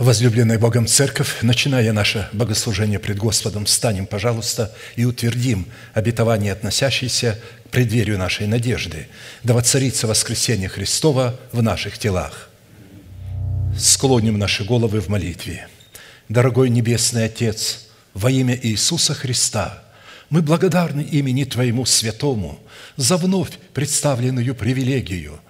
Возлюбленная Богом Церковь, начиная наше богослужение пред Господом, встанем, пожалуйста, и утвердим обетование, относящееся к преддверию нашей надежды, да воцарится воскресение Христова в наших телах. Склоним наши головы в молитве. Дорогой Небесный Отец, во имя Иисуса Христа, мы благодарны имени Твоему Святому за вновь представленную привилегию –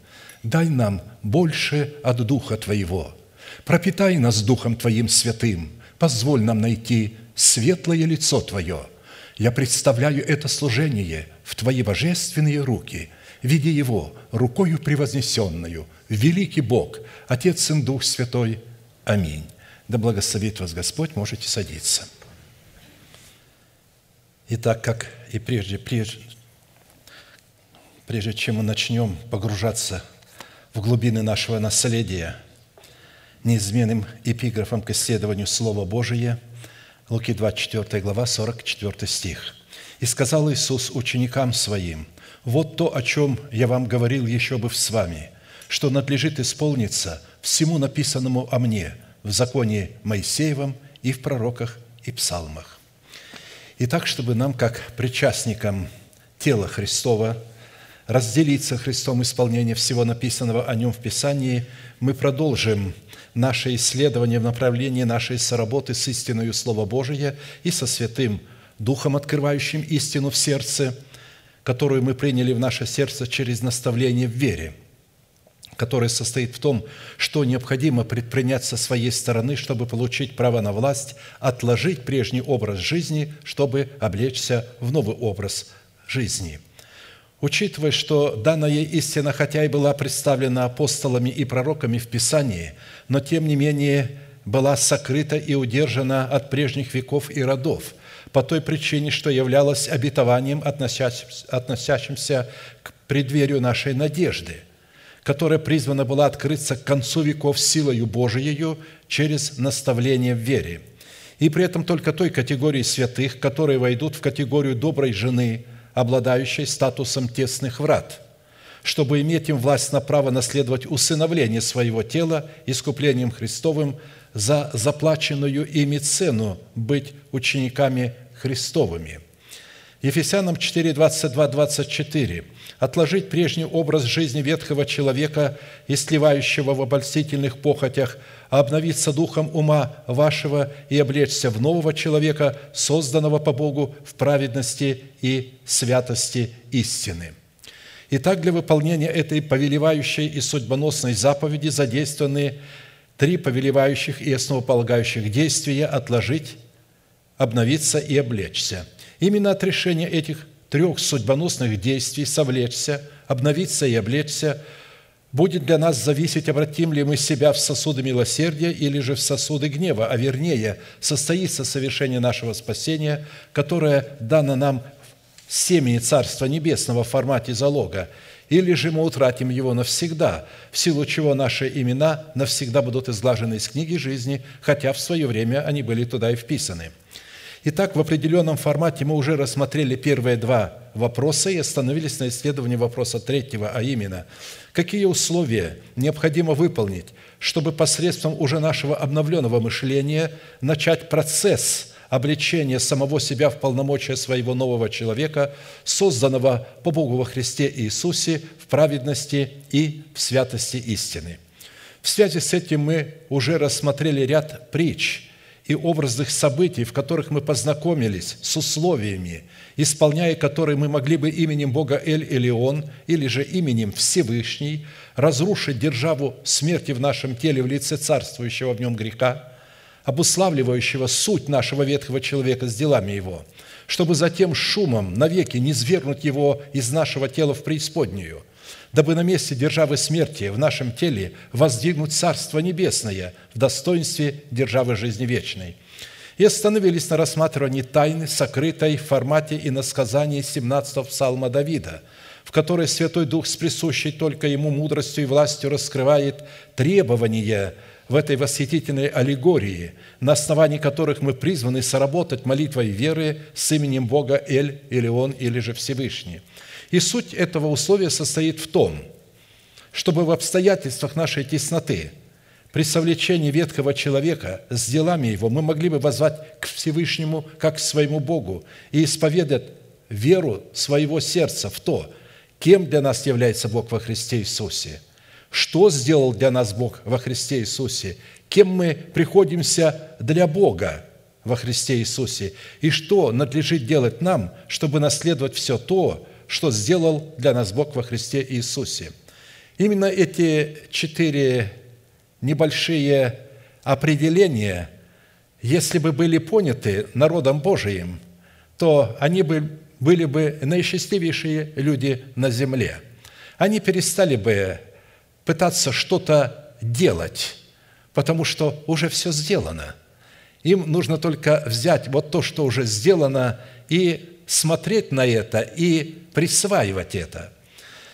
– дай нам больше от Духа Твоего. Пропитай нас Духом Твоим святым, позволь нам найти светлое лицо Твое. Я представляю это служение в Твои божественные руки, видя его рукою превознесенную, великий Бог, Отец и Дух Святой. Аминь. Да благословит вас Господь, можете садиться. Итак, как и прежде, прежде, прежде чем мы начнем погружаться в глубины нашего наследия неизменным эпиграфом к исследованию Слова Божия, Луки 24 глава, 44 стих. «И сказал Иисус ученикам Своим, «Вот то, о чем я вам говорил еще бы с вами, что надлежит исполниться всему написанному о мне в законе Моисеевом и в пророках и псалмах». И так, чтобы нам, как причастникам тела Христова, разделиться Христом исполнение всего написанного о Нем в Писании, мы продолжим наше исследование в направлении нашей соработы с истиною Слова Божия и со Святым Духом, открывающим истину в сердце, которую мы приняли в наше сердце через наставление в вере, которое состоит в том, что необходимо предпринять со своей стороны, чтобы получить право на власть, отложить прежний образ жизни, чтобы облечься в новый образ жизни – Учитывая, что данная истина, хотя и была представлена апостолами и пророками в Писании, но тем не менее была сокрыта и удержана от прежних веков и родов, по той причине, что являлась обетованием, относящимся к преддверию нашей надежды, которая призвана была открыться к концу веков силою Божией через наставление в вере. И при этом только той категории святых, которые войдут в категорию доброй жены – обладающей статусом тесных врат, чтобы иметь им власть на право наследовать усыновление своего тела искуплением Христовым за заплаченную ими цену быть учениками Христовыми. Ефесянам 4, 22, 24 отложить прежний образ жизни ветхого человека и сливающего в обольстительных похотях, обновиться духом ума вашего и облечься в нового человека, созданного по Богу в праведности и святости истины». Итак, для выполнения этой повелевающей и судьбоносной заповеди задействованы три повелевающих и основополагающих действия – отложить, обновиться и облечься. Именно от решения этих трех судьбоносных действий совлечься, обновиться и облечься будет для нас зависеть, обратим ли мы себя в сосуды милосердия или же в сосуды гнева, а вернее, состоится совершение нашего спасения, которое дано нам семени Царства Небесного в формате залога, или же мы утратим его навсегда, в силу чего наши имена навсегда будут изглажены из книги жизни, хотя в свое время они были туда и вписаны – Итак, в определенном формате мы уже рассмотрели первые два вопроса и остановились на исследовании вопроса третьего, а именно, какие условия необходимо выполнить, чтобы посредством уже нашего обновленного мышления начать процесс обличения самого себя в полномочия своего нового человека, созданного по Богу во Христе Иисусе в праведности и в святости истины. В связи с этим мы уже рассмотрели ряд притч – и образных событий, в которых мы познакомились с условиями, исполняя которые мы могли бы именем Бога Эль-Элеон или же именем Всевышний разрушить державу смерти в нашем теле в лице царствующего в нем греха, обуславливающего суть нашего ветхого человека с делами его, чтобы затем шумом навеки не свергнуть его из нашего тела в преисподнюю – дабы на месте державы смерти в нашем теле воздвигнуть Царство Небесное в достоинстве державы жизни вечной. И остановились на рассматривании тайны, сокрытой в формате и на сказании 17-го псалма Давида, в которой Святой Дух с присущей только Ему мудростью и властью раскрывает требования в этой восхитительной аллегории, на основании которых мы призваны соработать молитвой веры с именем Бога Эль или Он, или же Всевышний – и суть этого условия состоит в том, чтобы в обстоятельствах нашей тесноты, при совлечении ветхого человека с делами его, мы могли бы возвать к Всевышнему, как к своему Богу, и исповедать веру своего сердца в то, кем для нас является Бог во Христе Иисусе, что сделал для нас Бог во Христе Иисусе, кем мы приходимся для Бога во Христе Иисусе, и что надлежит делать нам, чтобы наследовать все то, что сделал для нас Бог во Христе Иисусе. Именно эти четыре небольшие определения, если бы были поняты народом Божиим, то они бы были бы наисчастливейшие люди на земле. Они перестали бы пытаться что-то делать, потому что уже все сделано. Им нужно только взять вот то, что уже сделано, и смотреть на это и присваивать это.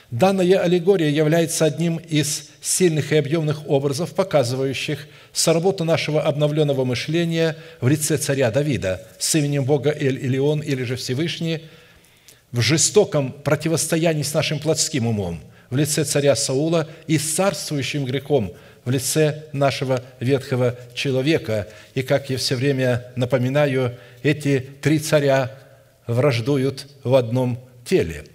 Данная аллегория является одним из сильных и объемных образов, показывающих соработу нашего обновленного мышления в лице царя Давида с именем Бога Эль-Илион или же Всевышний в жестоком противостоянии с нашим плотским умом в лице царя Саула и с царствующим грехом в лице нашего ветхого человека. И, как я все время напоминаю, эти три царя враждуют в одном теле.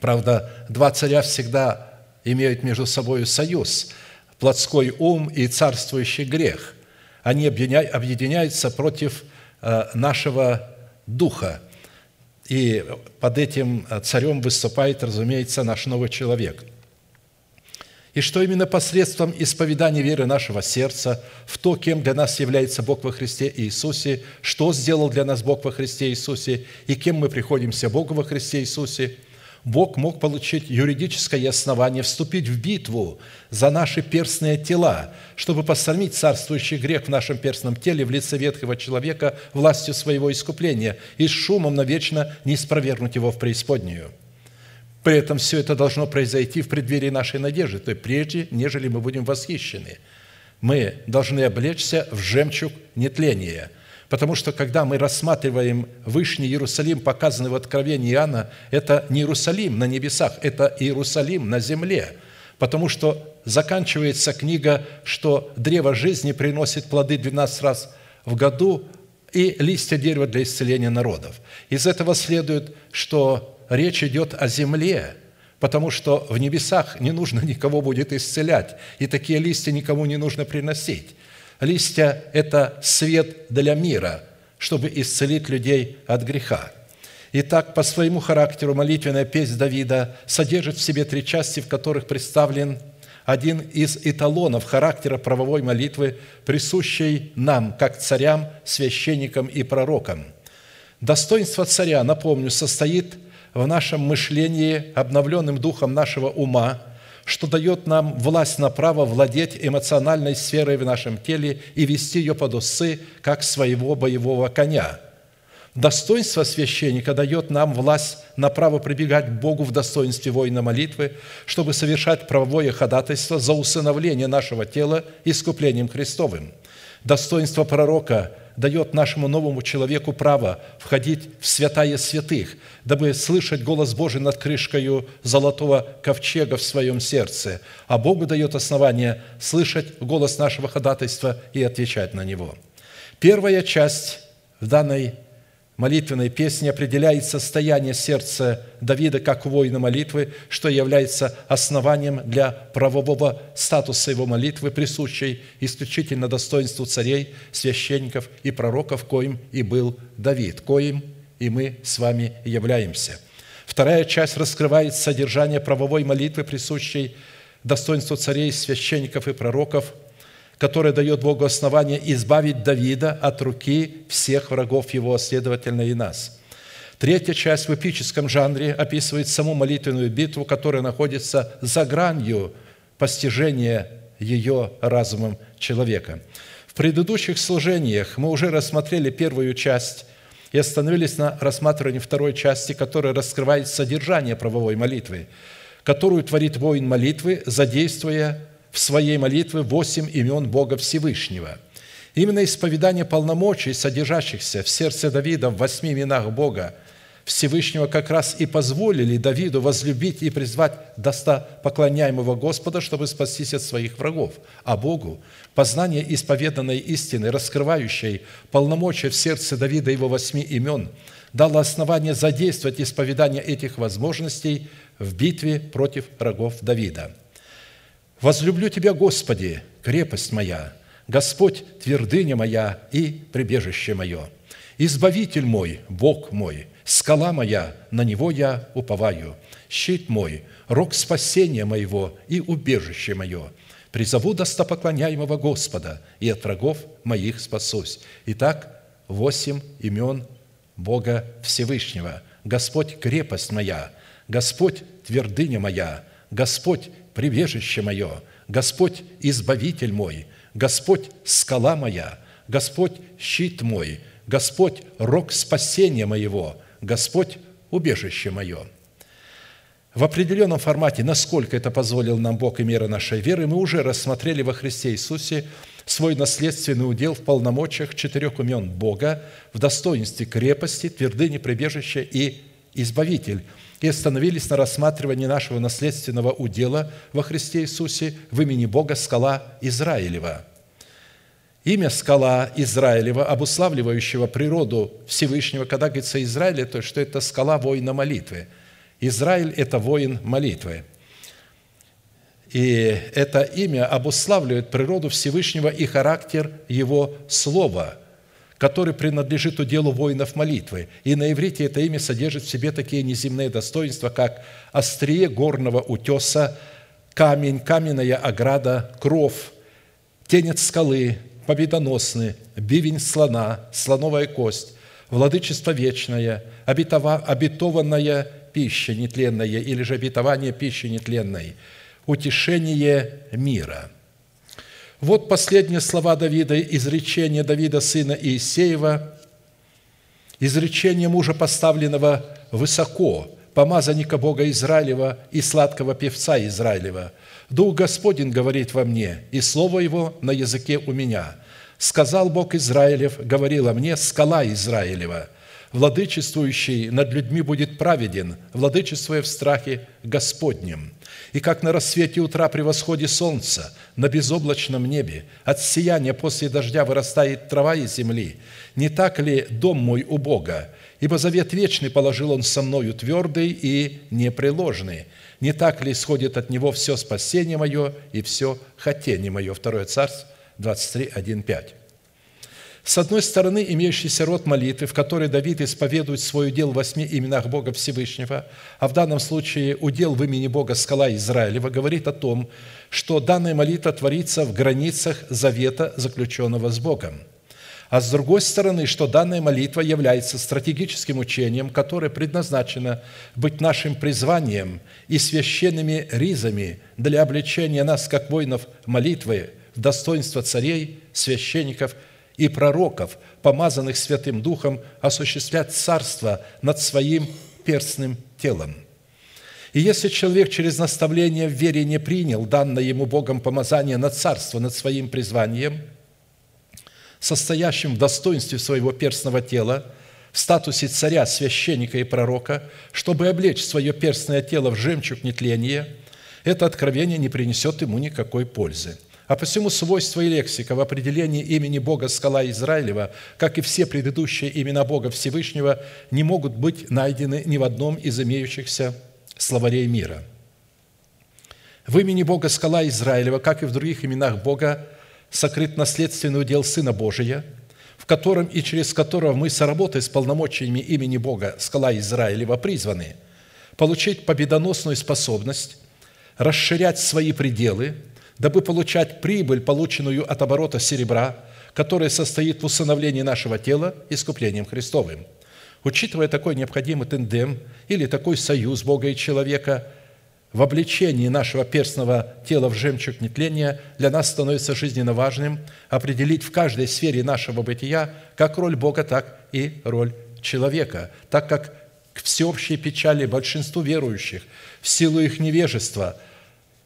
Правда, два царя всегда имеют между собой союз – плотской ум и царствующий грех. Они объединяются против э, нашего духа. И под этим царем выступает, разумеется, наш новый человек – и что именно посредством исповедания веры нашего сердца в то, кем для нас является Бог во Христе Иисусе, что сделал для нас Бог во Христе Иисусе и кем мы приходимся Богу во Христе Иисусе, Бог мог получить юридическое основание вступить в битву за наши перстные тела, чтобы посрамить царствующий грех в нашем перстном теле в лице ветхого человека властью своего искупления и шумом навечно не спровергнуть его в преисподнюю – при этом все это должно произойти в преддверии нашей надежды, то есть прежде, нежели мы будем восхищены. Мы должны облечься в жемчуг нетления, потому что когда мы рассматриваем Вышний Иерусалим, показанный в Откровении Иоанна, это не Иерусалим на небесах, это Иерусалим на земле, потому что заканчивается книга, что древо жизни приносит плоды 12 раз в году и листья дерева для исцеления народов. Из этого следует, что речь идет о земле, потому что в небесах не нужно никого будет исцелять, и такие листья никому не нужно приносить. Листья – это свет для мира, чтобы исцелить людей от греха. Итак, по своему характеру молитвенная песнь Давида содержит в себе три части, в которых представлен один из эталонов характера правовой молитвы, присущей нам, как царям, священникам и пророкам. Достоинство царя, напомню, состоит – в нашем мышлении, обновленным духом нашего ума, что дает нам власть на право владеть эмоциональной сферой в нашем теле и вести ее под усы, как своего боевого коня. Достоинство священника дает нам власть на право прибегать к Богу в достоинстве воина молитвы, чтобы совершать правовое ходатайство за усыновление нашего тела искуплением Христовым. Достоинство пророка дает нашему новому человеку право входить в святая святых, дабы слышать голос Божий над крышкой золотого ковчега в своем сердце, а Богу дает основание слышать голос нашего ходатайства и отвечать на него. Первая часть в данной молитвенной песни определяет состояние сердца Давида как воина молитвы, что является основанием для правового статуса его молитвы, присущей исключительно достоинству царей, священников и пророков, коим и был Давид, коим и мы с вами являемся. Вторая часть раскрывает содержание правовой молитвы, присущей достоинству царей, священников и пророков – которое дает Богу основание избавить Давида от руки всех врагов его, следовательно, и нас. Третья часть в эпическом жанре описывает саму молитвенную битву, которая находится за гранью постижения ее разумом человека. В предыдущих служениях мы уже рассмотрели первую часть и остановились на рассматривании второй части, которая раскрывает содержание правовой молитвы, которую творит воин молитвы, задействуя в своей молитве восемь имен Бога Всевышнего. Именно исповедание полномочий, содержащихся в сердце Давида в восьми именах Бога Всевышнего, как раз и позволили Давиду возлюбить и призвать достопоклоняемого Господа, чтобы спастись от своих врагов. А Богу познание исповеданной истины, раскрывающей полномочия в сердце Давида его восьми имен, дало основание задействовать исповедание этих возможностей в битве против врагов Давида – Возлюблю Тебя, Господи, крепость моя, Господь, твердыня моя и прибежище мое. Избавитель мой, Бог мой, скала моя, на Него я уповаю. Щит мой, рог спасения моего и убежище мое. Призову достопоклоняемого Господа, и от врагов моих спасусь. Итак, восемь имен Бога Всевышнего. Господь – крепость моя, Господь – твердыня моя, Господь прибежище мое, Господь – избавитель мой, Господь – скала моя, Господь – щит мой, Господь – рог спасения моего, Господь – убежище мое». В определенном формате, насколько это позволил нам Бог и мера нашей веры, мы уже рассмотрели во Христе Иисусе свой наследственный удел в полномочиях четырех умен Бога, в достоинстве крепости, твердыни, прибежища и избавитель – и остановились на рассматривании нашего наследственного удела во Христе Иисусе в имени Бога скала Израилева. Имя скала Израилева, обуславливающего природу Всевышнего, когда говорится Израиль, то что это скала воина молитвы. Израиль – это воин молитвы. И это имя обуславливает природу Всевышнего и характер Его Слова – который принадлежит уделу воинов молитвы. И на иврите это имя содержит в себе такие неземные достоинства, как острие горного утеса, камень, каменная ограда, кров, тень от скалы, победоносный, бивень слона, слоновая кость, владычество вечное, обетова, обетованная пища нетленная или же обетование пищи нетленной, утешение мира – вот последние слова Давида, изречение Давида, сына Иисеева, изречение мужа, поставленного высоко, помазанника Бога Израилева и сладкого певца Израилева. «Дух Господень говорит во мне, и слово Его на языке у меня. Сказал Бог Израилев, говорила мне, скала Израилева, владычествующий над людьми будет праведен, владычествуя в страхе Господнем» и как на рассвете утра при восходе солнца на безоблачном небе от сияния после дождя вырастает трава из земли, не так ли дом мой у Бога? Ибо завет вечный положил Он со мною твердый и непреложный. Не так ли исходит от Него все спасение мое и все хотение мое?» Второе Царство 23, 1, 5. С одной стороны, имеющийся род молитвы, в которой Давид исповедует свой удел в восьми именах Бога Всевышнего, а в данном случае удел в имени Бога скала Израилева, говорит о том, что данная молитва творится в границах завета, заключенного с Богом. А с другой стороны, что данная молитва является стратегическим учением, которое предназначено быть нашим призванием и священными ризами для обличения нас, как воинов молитвы, в достоинство царей, священников – и пророков, помазанных Святым Духом, осуществлять царство над своим перстным телом. И если человек через наставление в вере не принял данное ему Богом помазание на царство над своим призванием, состоящим в достоинстве своего перстного тела, в статусе царя, священника и пророка, чтобы облечь свое перстное тело в жемчуг нетления, это откровение не принесет ему никакой пользы – А посему свойства и лексика в определении имени Бога скала Израилева, как и все предыдущие имена Бога Всевышнего, не могут быть найдены ни в одном из имеющихся словарей мира. В имени Бога скала Израилева, как и в других именах Бога, сокрыт наследственный удел Сына Божия, в котором и через которого мы, соработая с полномочиями имени Бога скала Израилева, призваны получить победоносную способность расширять свои пределы – дабы получать прибыль, полученную от оборота серебра, которая состоит в усыновлении нашего тела искуплением Христовым. Учитывая такой необходимый тендем или такой союз Бога и человека в обличении нашего перстного тела в жемчуг нетления, для нас становится жизненно важным определить в каждой сфере нашего бытия как роль Бога, так и роль человека, так как к всеобщей печали большинству верующих в силу их невежества –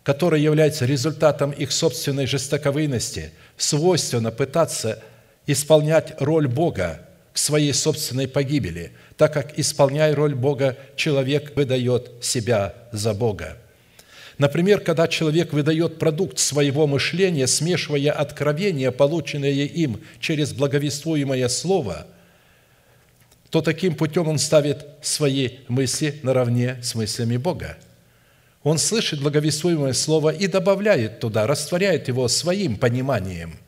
которое является результатом их собственной жестоковыйности, свойственно пытаться исполнять роль Бога к своей собственной погибели, так как, исполняя роль Бога, человек выдает себя за Бога. Например, когда человек выдает продукт своего мышления, смешивая откровения, полученные им через благовествуемое слово, то таким путем он ставит свои мысли наравне с мыслями Бога – он слышит благовествуемое слово и добавляет туда, растворяет его своим пониманием.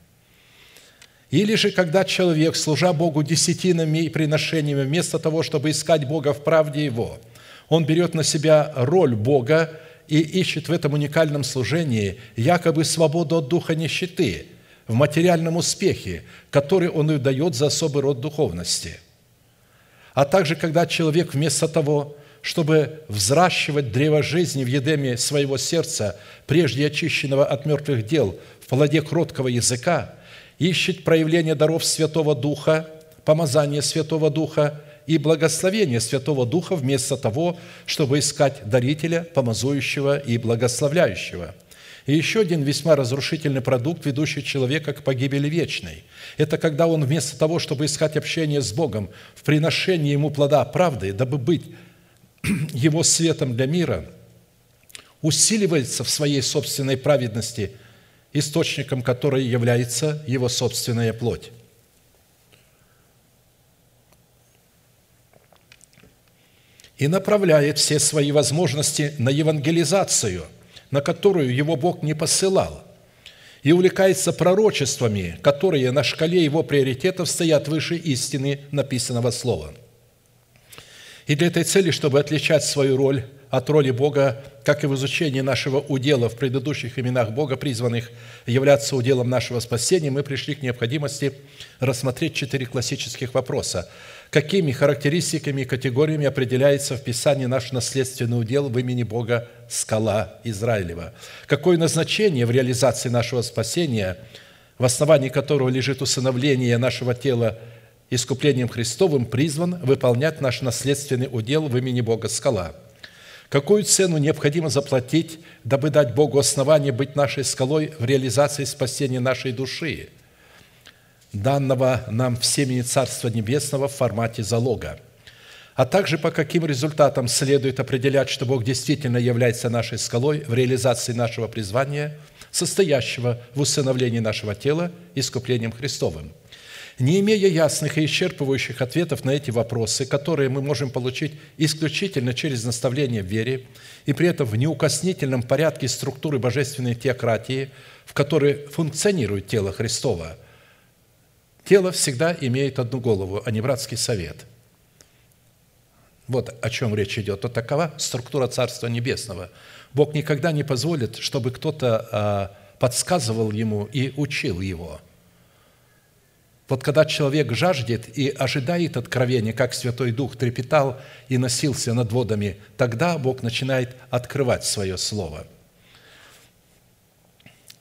Или же, когда человек, служа Богу десятинами и приношениями, вместо того, чтобы искать Бога в правде Его, он берет на себя роль Бога и ищет в этом уникальном служении якобы свободу от духа нищеты в материальном успехе, который он и дает за особый род духовности. А также, когда человек вместо того, чтобы взращивать древо жизни в едеме своего сердца, прежде очищенного от мертвых дел, в плоде кроткого языка, ищет проявление даров Святого Духа, помазание Святого Духа и благословение Святого Духа вместо того, чтобы искать дарителя, помазующего и благословляющего. И еще один весьма разрушительный продукт, ведущий человека к погибели вечной. Это когда он вместо того, чтобы искать общение с Богом в приношении ему плода правды, дабы быть его светом для мира, усиливается в своей собственной праведности, источником которой является его собственная плоть. И направляет все свои возможности на евангелизацию, на которую его Бог не посылал, и увлекается пророчествами, которые на шкале его приоритетов стоят выше истины написанного слова – и для этой цели, чтобы отличать свою роль от роли Бога, как и в изучении нашего удела в предыдущих именах Бога, призванных являться уделом нашего спасения, мы пришли к необходимости рассмотреть четыре классических вопроса. Какими характеристиками и категориями определяется в Писании наш наследственный удел в имени Бога скала Израилева? Какое назначение в реализации нашего спасения, в основании которого лежит усыновление нашего тела – искуплением Христовым призван выполнять наш наследственный удел в имени Бога скала. Какую цену необходимо заплатить, дабы дать Богу основание быть нашей скалой в реализации спасения нашей души, данного нам в Царства Небесного в формате залога? а также по каким результатам следует определять, что Бог действительно является нашей скалой в реализации нашего призвания, состоящего в усыновлении нашего тела искуплением Христовым – не имея ясных и исчерпывающих ответов на эти вопросы, которые мы можем получить исключительно через наставление в вере, и при этом в неукоснительном порядке структуры божественной теократии, в которой функционирует тело Христова, тело всегда имеет одну голову, а не братский совет. Вот о чем речь идет. Вот такова структура Царства Небесного. Бог никогда не позволит, чтобы кто-то а, подсказывал ему и учил его – вот когда человек жаждет и ожидает откровения, как Святой Дух трепетал и носился над водами, тогда Бог начинает открывать свое Слово.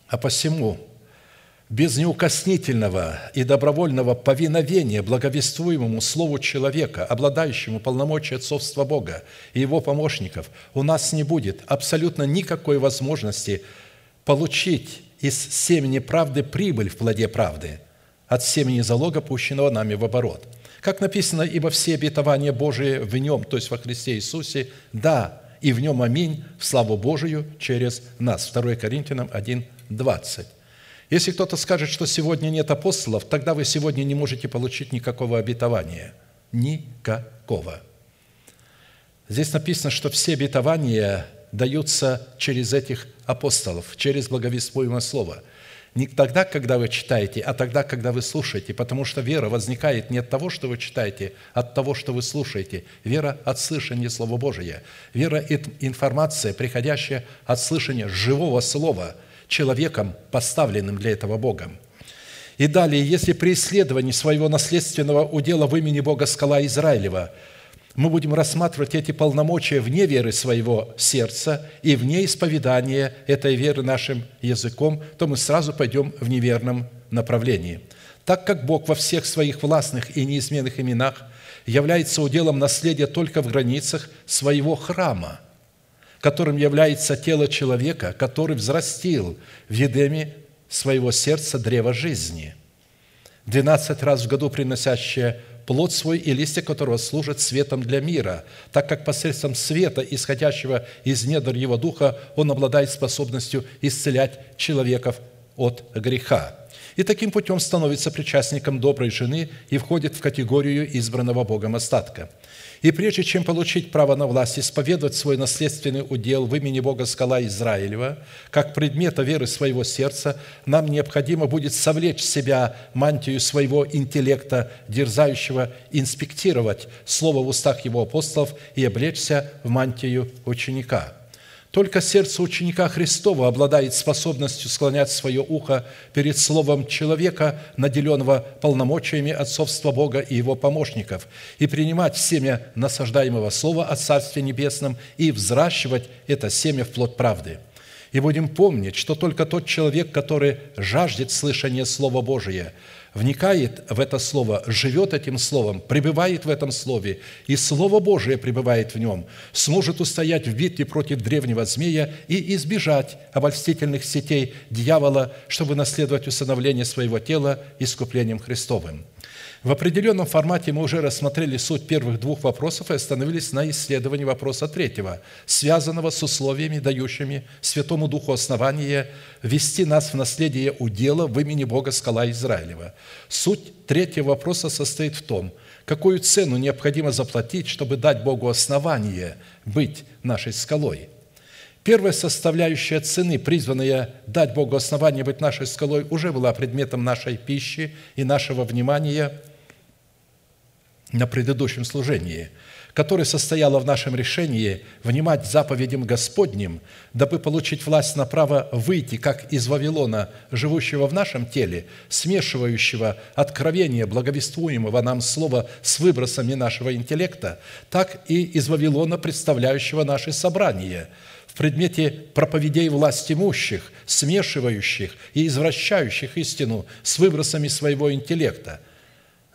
А посему без неукоснительного и добровольного повиновения благовествуемому Слову человека, обладающему полномочия отцовства Бога и его помощников, у нас не будет абсолютно никакой возможности получить из семени правды прибыль в плоде правды – от семени залога, пущенного нами в оборот. Как написано, ибо все обетования Божии в Нем, то есть во Христе Иисусе, да, и в Нем аминь, в славу Божию через нас. 2 Коринфянам 1, 20. Если кто-то скажет, что сегодня нет апостолов, тогда вы сегодня не можете получить никакого обетования. Никакого. Здесь написано, что все обетования даются через этих апостолов, через благовествуемое слово – не тогда, когда вы читаете, а тогда, когда вы слушаете, потому что вера возникает не от того, что вы читаете, а от того, что вы слушаете. Вера от слышания Слова Божия. Вера – это информация, приходящая от слышания живого Слова человеком, поставленным для этого Богом. И далее, если при исследовании своего наследственного удела в имени Бога скала Израилева – мы будем рассматривать эти полномочия вне веры своего сердца и вне исповедания этой веры нашим языком, то мы сразу пойдем в неверном направлении. Так как Бог во всех своих властных и неизменных именах является уделом наследия только в границах своего храма, которым является тело человека, который взрастил в Едеме своего сердца древо жизни, двенадцать раз в году приносящее плод свой и листья которого служат светом для мира, так как посредством света, исходящего из недр его духа, он обладает способностью исцелять человеков от греха. И таким путем становится причастником доброй жены и входит в категорию избранного Богом остатка – и прежде чем получить право на власть, исповедовать свой наследственный удел в имени Бога скала Израилева, как предмета веры своего сердца, нам необходимо будет совлечь в себя мантию своего интеллекта, дерзающего инспектировать слово в устах его апостолов и облечься в мантию ученика – только сердце ученика Христова обладает способностью склонять свое ухо перед словом человека, наделенного полномочиями отцовства Бога и его помощников, и принимать семя насаждаемого слова о Царстве Небесном и взращивать это семя в плод правды – и будем помнить, что только тот человек, который жаждет слышания Слова Божия, вникает в это Слово, живет этим Словом, пребывает в этом Слове, и Слово Божие пребывает в нем, сможет устоять в битве против древнего змея и избежать обольстительных сетей дьявола, чтобы наследовать усыновление своего тела искуплением Христовым. В определенном формате мы уже рассмотрели суть первых двух вопросов и остановились на исследовании вопроса третьего, связанного с условиями, дающими Святому Духу основание вести нас в наследие удела в имени Бога скала Израилева. Суть третьего вопроса состоит в том, какую цену необходимо заплатить, чтобы дать Богу основание быть нашей скалой – Первая составляющая цены, призванная дать Богу основание быть нашей скалой, уже была предметом нашей пищи и нашего внимания – на предыдущем служении, которое состояло в нашем решении внимать заповедям Господним, дабы получить власть на право выйти, как из Вавилона, живущего в нашем теле, смешивающего откровение благовествуемого нам слова с выбросами нашего интеллекта, так и из Вавилона, представляющего наши собрания – в предмете проповедей власть имущих, смешивающих и извращающих истину с выбросами своего интеллекта –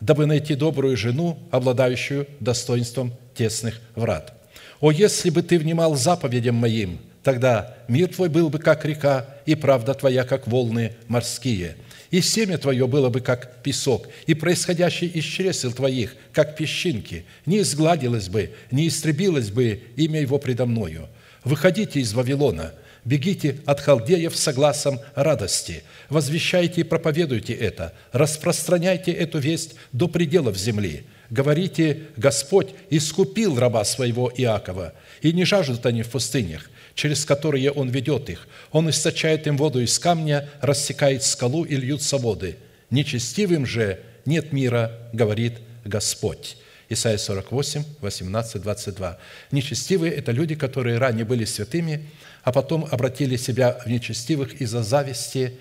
дабы найти добрую жену, обладающую достоинством тесных врат. О, если бы ты внимал заповедям моим, тогда мир твой был бы, как река, и правда твоя, как волны морские. И семя твое было бы, как песок, и происходящее из чресел твоих, как песчинки. Не изгладилось бы, не истребилось бы имя его предо мною. Выходите из Вавилона – Бегите от халдеев с согласом радости. Возвещайте и проповедуйте это. Распространяйте эту весть до пределов земли. Говорите, Господь искупил раба своего Иакова, и не жаждут они в пустынях, через которые Он ведет их. Он источает им воду из камня, рассекает скалу и льются воды. Нечестивым же нет мира, говорит Господь. Исайя 48, 18, 22. Нечестивые – это люди, которые ранее были святыми, а потом обратили себя в нечестивых из-за зависти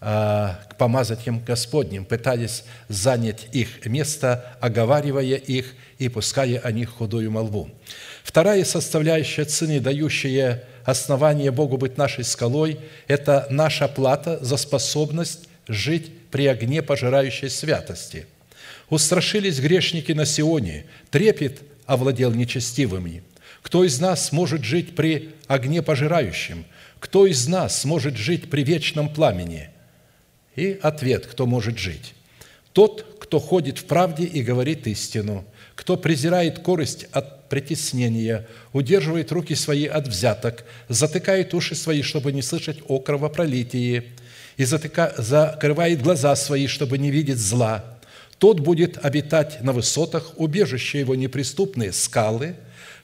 а, к помазанным Господним, пытались занять их место, оговаривая их и пуская о них худую молву. Вторая составляющая цены, дающая основание Богу быть нашей скалой, это наша плата за способность жить при огне пожирающей святости. Устрашились грешники на Сионе, трепет овладел нечестивыми – кто из нас сможет жить при огне пожирающем? Кто из нас сможет жить при вечном пламени? И ответ, кто может жить? Тот, кто ходит в правде и говорит истину, кто презирает корость от притеснения, удерживает руки свои от взяток, затыкает уши свои, чтобы не слышать о кровопролитии, и затыка, закрывает глаза свои, чтобы не видеть зла, тот будет обитать на высотах, убежище его неприступные скалы,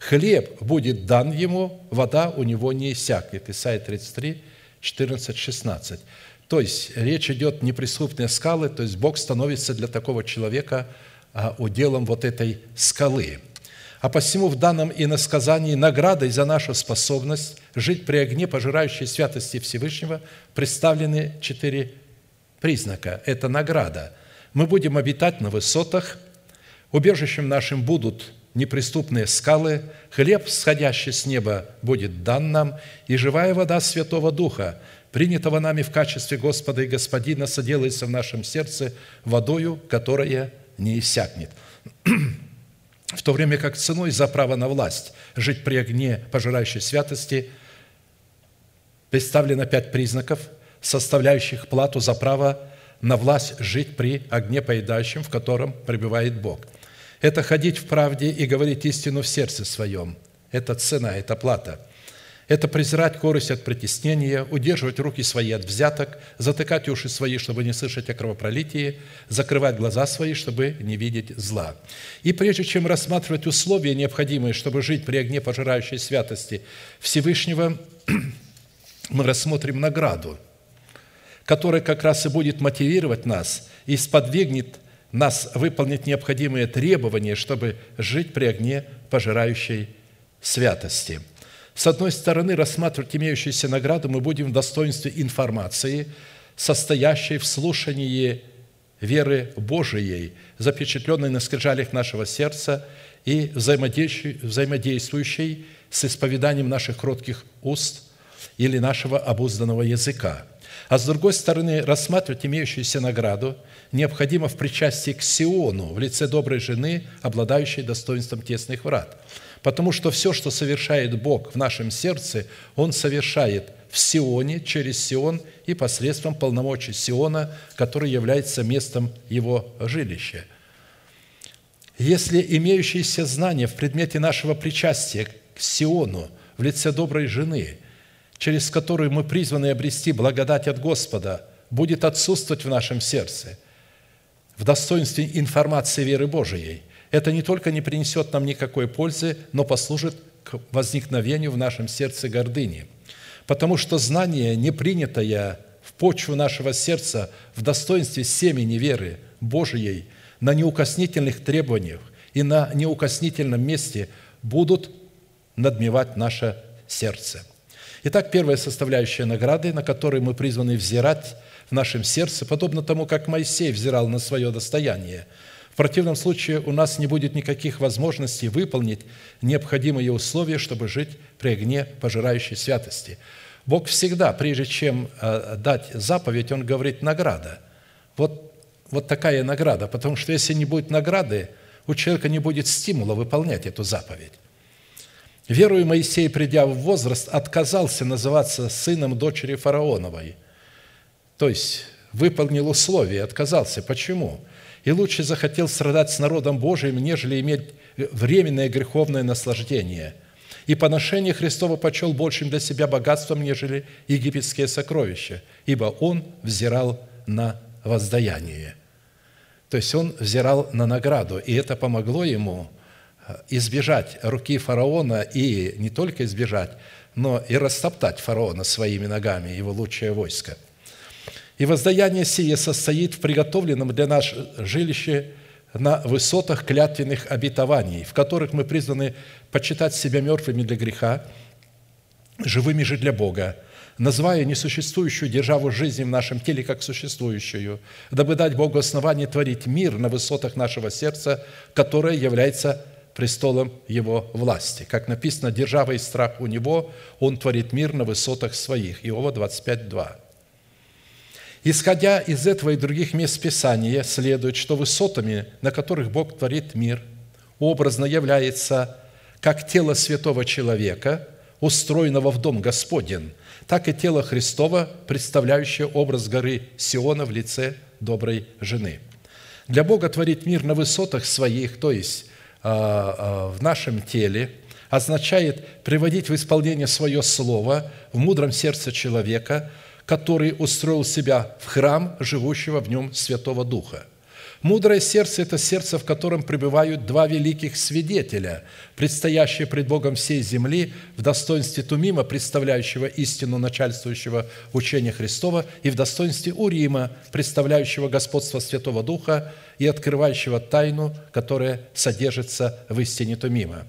хлеб будет дан ему, вода у него не иссякнет. Исайя 33, 14, 16. То есть речь идет неприступные скалы, то есть Бог становится для такого человека а, уделом вот этой скалы. А посему в данном иносказании наградой за нашу способность жить при огне пожирающей святости Всевышнего представлены четыре признака. Это награда. Мы будем обитать на высотах, убежищем нашим будут неприступные скалы, хлеб, сходящий с неба, будет дан нам, и живая вода Святого Духа, принятого нами в качестве Господа и Господина, соделается в нашем сердце водою, которая не иссякнет. В то время как ценой за право на власть жить при огне пожирающей святости представлено пять признаков, составляющих плату за право на власть жить при огне поедающем, в котором пребывает Бог – это ходить в правде и говорить истину в сердце своем. Это цена, это плата. Это презирать корость от притеснения, удерживать руки свои от взяток, затыкать уши свои, чтобы не слышать о кровопролитии, закрывать глаза свои, чтобы не видеть зла. И прежде чем рассматривать условия, необходимые, чтобы жить при огне пожирающей святости Всевышнего, мы рассмотрим награду, которая как раз и будет мотивировать нас и сподвигнет нас выполнить необходимые требования, чтобы жить при огне пожирающей святости. С одной стороны, рассматривать имеющуюся награду мы будем в достоинстве информации, состоящей в слушании веры Божией, запечатленной на скрижалях нашего сердца и взаимодействующей с исповеданием наших кротких уст или нашего обузданного языка. А с другой стороны, рассматривать имеющуюся награду – необходимо в причастии к Сиону в лице доброй жены, обладающей достоинством тесных врат. Потому что все, что совершает Бог в нашем сердце, Он совершает в Сионе, через Сион и посредством полномочий Сиона, который является местом Его жилища. Если имеющиеся знания в предмете нашего причастия к Сиону в лице доброй жены, через которую мы призваны обрести благодать от Господа, будет отсутствовать в нашем сердце – в достоинстве информации веры Божией, это не только не принесет нам никакой пользы, но послужит к возникновению в нашем сердце гордыни. Потому что знание, не принятое в почву нашего сердца в достоинстве семени веры Божией, на неукоснительных требованиях и на неукоснительном месте будут надмевать наше сердце. Итак, первая составляющая награды, на которой мы призваны взирать – в нашем сердце, подобно тому, как Моисей взирал на свое достояние. В противном случае у нас не будет никаких возможностей выполнить необходимые условия, чтобы жить при огне пожирающей святости. Бог всегда, прежде чем э, дать заповедь, Он говорит «награда». Вот, вот такая награда, потому что если не будет награды, у человека не будет стимула выполнять эту заповедь. Верую Моисей, придя в возраст, отказался называться сыном дочери фараоновой – то есть выполнил условия, отказался. Почему? И лучше захотел страдать с народом Божиим, нежели иметь временное греховное наслаждение. И поношение Христова почел большим для себя богатством, нежели египетские сокровища, ибо он взирал на воздаяние. То есть он взирал на награду, и это помогло ему избежать руки фараона и не только избежать, но и растоптать фараона своими ногами, его лучшее войско – и воздаяние сие состоит в приготовленном для нас жилище на высотах клятвенных обетований, в которых мы призваны почитать себя мертвыми для греха, живыми же для Бога, называя несуществующую державу жизни в нашем теле как существующую, дабы дать Богу основание творить мир на высотах нашего сердца, которое является престолом Его власти. Как написано, держава и страх у Него, Он творит мир на высотах своих. Иова 25, 2. Исходя из этого и других мест Писания, следует, что высотами, на которых Бог творит мир, образно является как тело святого человека, устроенного в дом Господен, так и тело Христова, представляющее образ горы Сиона в лице доброй жены. Для Бога творить мир на высотах своих, то есть в нашем теле, означает приводить в исполнение свое слово в мудром сердце человека – который устроил себя в храм живущего в нем Святого Духа. Мудрое сердце – это сердце, в котором пребывают два великих свидетеля, предстоящие пред Богом всей земли в достоинстве Тумима, представляющего истину начальствующего учения Христова, и в достоинстве Урима, представляющего господство Святого Духа и открывающего тайну, которая содержится в истине Тумима.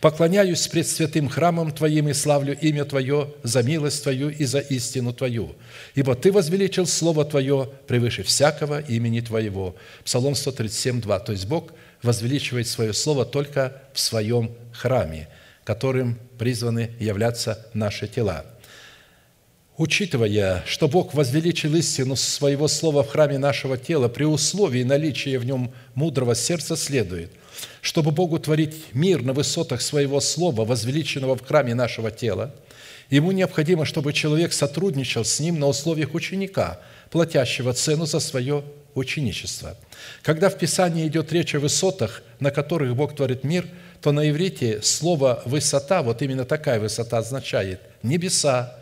Поклоняюсь пред святым храмом Твоим и славлю имя Твое за милость Твою и за истину Твою. Ибо Ты возвеличил Слово Твое превыше всякого имени Твоего». Псалом 137, 2. То есть Бог возвеличивает Свое Слово только в Своем храме, которым призваны являться наши тела. Учитывая, что Бог возвеличил истину своего слова в храме нашего тела, при условии наличия в нем мудрого сердца следует – чтобы Богу творить мир на высотах своего слова, возвеличенного в храме нашего тела, ему необходимо, чтобы человек сотрудничал с ним на условиях ученика, платящего цену за свое ученичество. Когда в Писании идет речь о высотах, на которых Бог творит мир, то на иврите слово «высота», вот именно такая высота означает небеса,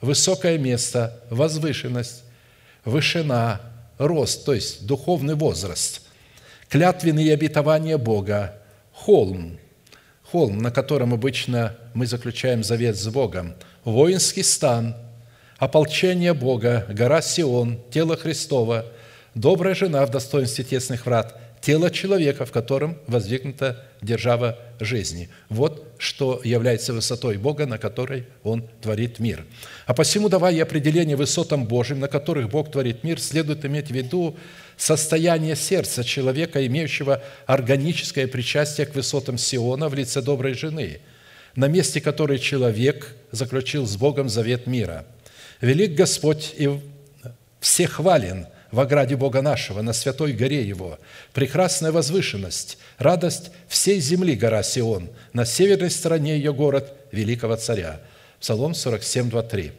высокое место, возвышенность, вышина, рост, то есть духовный возраст – клятвенные обетования Бога, холм, холм, на котором обычно мы заключаем завет с Богом, воинский стан, ополчение Бога, гора Сион, тело Христова, добрая жена в достоинстве тесных врат, тело человека, в котором воздвигнута держава жизни. Вот что является высотой Бога, на которой Он творит мир. А посему, давая определение высотам Божьим, на которых Бог творит мир, следует иметь в виду состояние сердца человека, имеющего органическое причастие к высотам Сиона в лице доброй жены, на месте которой человек заключил с Богом завет мира. Велик Господь и всехвален – в ограде Бога нашего, на святой горе Его, прекрасная возвышенность, радость всей земли гора Сион, на северной стороне ее город великого царя». Псалом 47, 2, 3.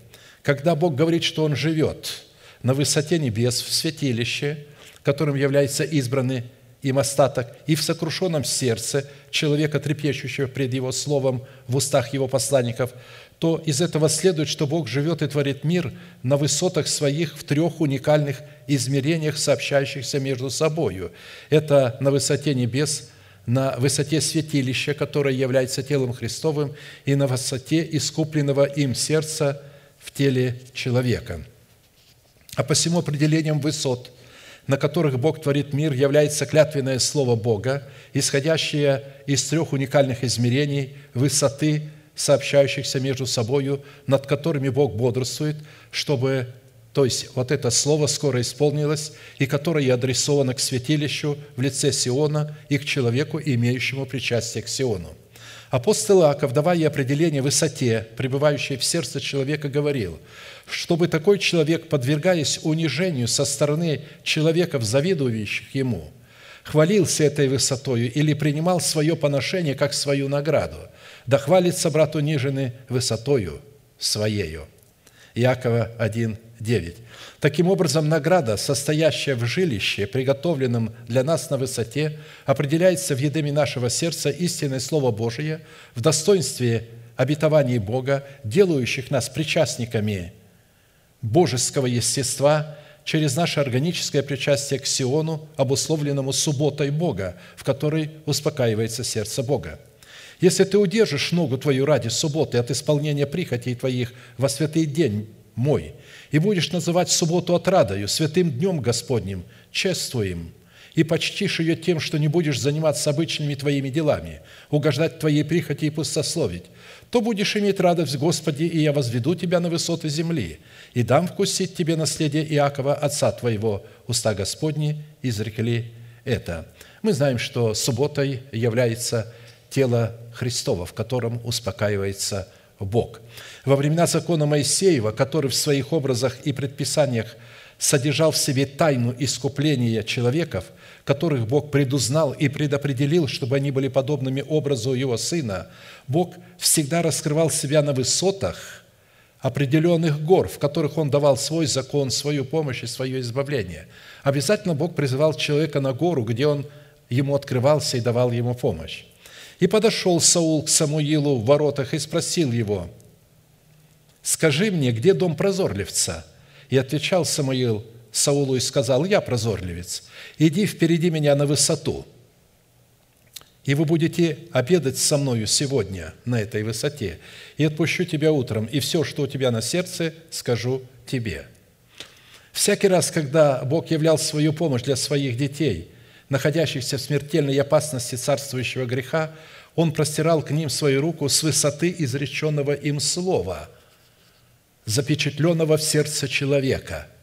Когда Бог говорит, что Он живет на высоте небес, в святилище, которым является избранный им остаток, и в сокрушенном сердце человека, трепещущего пред Его Словом в устах Его посланников – то из этого следует, что Бог живет и творит мир на высотах своих в трех уникальных измерениях, сообщающихся между собою. Это на высоте небес, на высоте святилища, которое является телом Христовым, и на высоте искупленного им сердца в теле человека. А посему определением высот, на которых Бог творит мир, является клятвенное Слово Бога, исходящее из трех уникальных измерений высоты сообщающихся между собою, над которыми Бог бодрствует, чтобы, то есть вот это слово скоро исполнилось, и которое адресовано к святилищу в лице Сиона и к человеку, имеющему причастие к Сиону. Апостол Иаков, давая определение высоте, пребывающей в сердце человека, говорил, чтобы такой человек, подвергаясь унижению со стороны человеков, завидующих ему, хвалился этой высотою или принимал свое поношение как свою награду – да хвалится брат униженный высотою своею». Иакова 1, 9. Таким образом, награда, состоящая в жилище, приготовленном для нас на высоте, определяется в едеме нашего сердца истинное Слово Божие в достоинстве обетований Бога, делающих нас причастниками божеского естества через наше органическое причастие к Сиону, обусловленному субботой Бога, в которой успокаивается сердце Бога. Если ты удержишь ногу твою ради субботы от исполнения прихотей твоих во святый день мой, и будешь называть субботу отрадою, святым днем Господним, чествуем, и почтишь ее тем, что не будешь заниматься обычными твоими делами, угождать твоей прихоти и пустословить, то будешь иметь радость в Господе, и я возведу тебя на высоты земли, и дам вкусить тебе наследие Иакова, отца твоего, уста Господни изрекли это». Мы знаем, что субботой является тело Христова, в котором успокаивается Бог. Во времена закона Моисеева, который в своих образах и предписаниях содержал в себе тайну искупления человеков, которых Бог предузнал и предопределил, чтобы они были подобными образу Его Сына, Бог всегда раскрывал себя на высотах определенных гор, в которых Он давал свой закон, свою помощь и свое избавление. Обязательно Бог призывал человека на гору, где Он ему открывался и давал ему помощь. И подошел Саул к Самуилу в воротах и спросил его, «Скажи мне, где дом прозорливца?» И отвечал Самуил Саулу и сказал, «Я прозорливец, иди впереди меня на высоту, и вы будете обедать со мною сегодня на этой высоте, и отпущу тебя утром, и все, что у тебя на сердце, скажу тебе». Всякий раз, когда Бог являл свою помощь для своих детей, находящихся в смертельной опасности царствующего греха, Он простирал к ним свою руку с высоты изреченного им слова, запечатленного в сердце человека –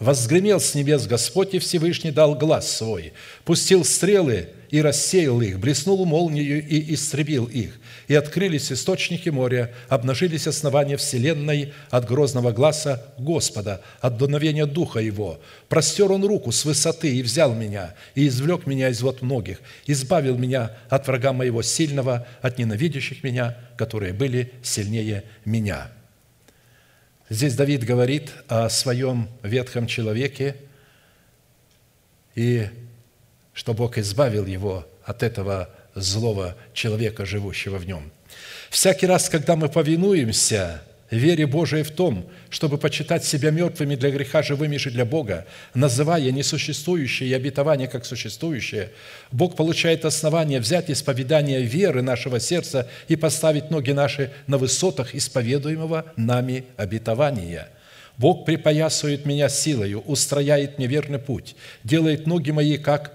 Возгремел с небес Господь, и Всевышний дал глаз свой, пустил стрелы и рассеял их, блеснул молнию и истребил их. И открылись источники моря, обнажились основания вселенной от грозного глаза Господа, от дуновения Духа Его. Простер Он руку с высоты и взял меня, и извлек меня из вот многих, избавил меня от врага моего сильного, от ненавидящих меня, которые были сильнее меня». Здесь Давид говорит о своем ветхом человеке и что Бог избавил его от этого злого человека, живущего в нем. Всякий раз, когда мы повинуемся – вере Божией в том, чтобы почитать себя мертвыми для греха, живыми же для Бога, называя несуществующее и обетование как существующее, Бог получает основание взять исповедание веры нашего сердца и поставить ноги наши на высотах исповедуемого нами обетования – Бог припоясывает меня силою, устрояет мне верный путь, делает ноги мои, как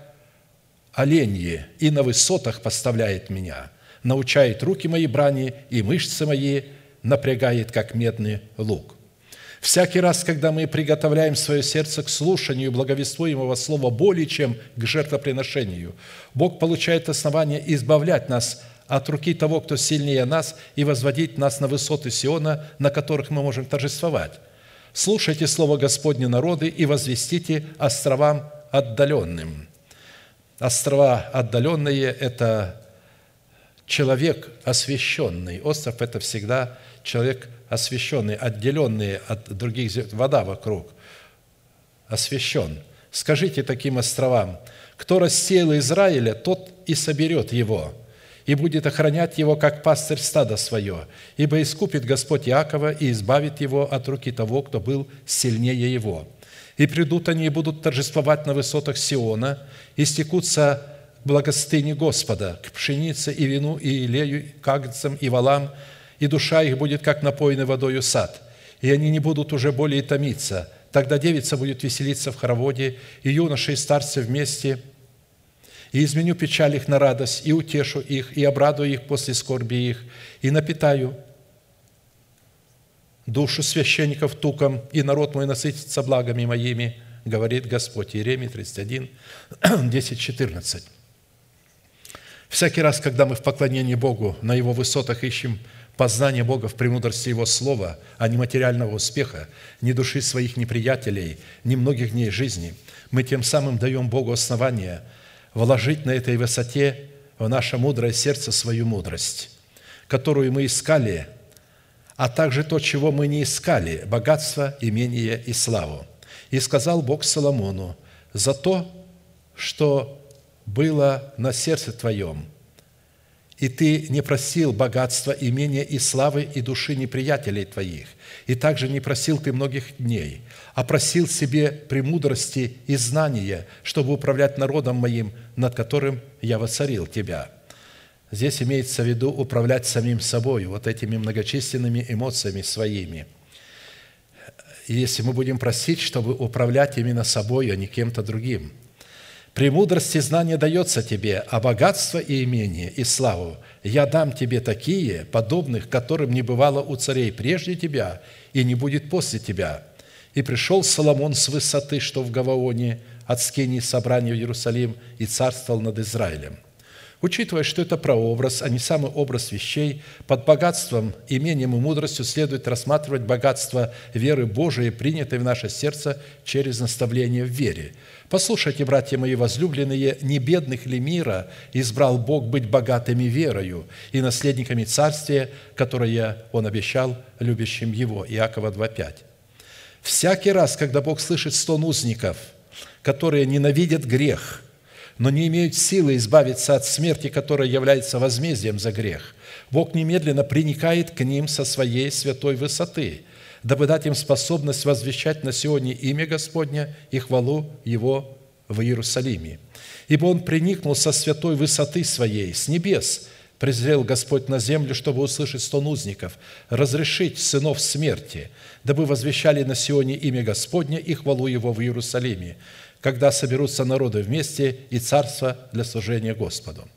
оленьи, и на высотах поставляет меня, научает руки мои брани и мышцы мои напрягает, как медный лук. Всякий раз, когда мы приготовляем свое сердце к слушанию благовествуемого слова более чем к жертвоприношению, Бог получает основание избавлять нас от руки того, кто сильнее нас, и возводить нас на высоты Сиона, на которых мы можем торжествовать. Слушайте Слово Господне народы и возвестите островам отдаленным. Острова отдаленные – это человек освященный. Остров – это всегда человек освященный, отделенный от других, вода вокруг, освящен. Скажите таким островам, кто рассеял Израиля, тот и соберет его, и будет охранять его, как пастырь стада свое, ибо искупит Господь Иакова и избавит его от руки того, кто был сильнее его. И придут они и будут торжествовать на высотах Сиона, и стекутся к благостыне Господа, к пшенице и вину, и илею, к агнцам и валам, и душа их будет, как напоенный водою сад, и они не будут уже более томиться. Тогда девица будет веселиться в хороводе, и юноши и старцы вместе, и изменю печаль их на радость, и утешу их, и обрадую их после скорби их, и напитаю душу священников туком, и народ мой насытится благами моими, говорит Господь. Иеремия 31, 10, 14. Всякий раз, когда мы в поклонении Богу на Его высотах ищем познание Бога в премудрости Его Слова, а не материального успеха, ни души своих неприятелей, ни многих дней жизни, мы тем самым даем Богу основание вложить на этой высоте в наше мудрое сердце свою мудрость, которую мы искали, а также то, чего мы не искали – богатство, имение и славу. И сказал Бог Соломону, «За то, что было на сердце твоем – и ты не просил богатства, имения и славы и души неприятелей твоих, и также не просил ты многих дней, а просил себе премудрости и знания, чтобы управлять народом моим, над которым я воцарил тебя». Здесь имеется в виду управлять самим собой, вот этими многочисленными эмоциями своими. И если мы будем просить, чтобы управлять именно собой, а не кем-то другим – Премудрость и знание дается тебе, а богатство и имение и славу я дам тебе такие, подобных которым не бывало у царей прежде тебя и не будет после тебя. И пришел Соломон с высоты, что в Гаваоне, от скинии собрания в Иерусалим, и царствовал над Израилем – Учитывая, что это прообраз, а не самый образ вещей, под богатством, имением и мудростью следует рассматривать богатство веры Божией, принятой в наше сердце через наставление в вере. Послушайте, братья мои возлюбленные, не бедных ли мира избрал Бог быть богатыми верою и наследниками царствия, которое Он обещал любящим Его. Иакова 2,5. Всякий раз, когда Бог слышит стон узников, которые ненавидят грех – но не имеют силы избавиться от смерти, которая является возмездием за грех. Бог немедленно приникает к ним со своей святой высоты, дабы дать им способность возвещать на сегодня имя Господня и хвалу Его в Иерусалиме. Ибо Он приникнул со святой высоты Своей, с небес, презрел Господь на землю, чтобы услышать стон узников, разрешить сынов смерти, дабы возвещали на Сионе имя Господня и хвалу Его в Иерусалиме, когда соберутся народы вместе и царство для служения Господу.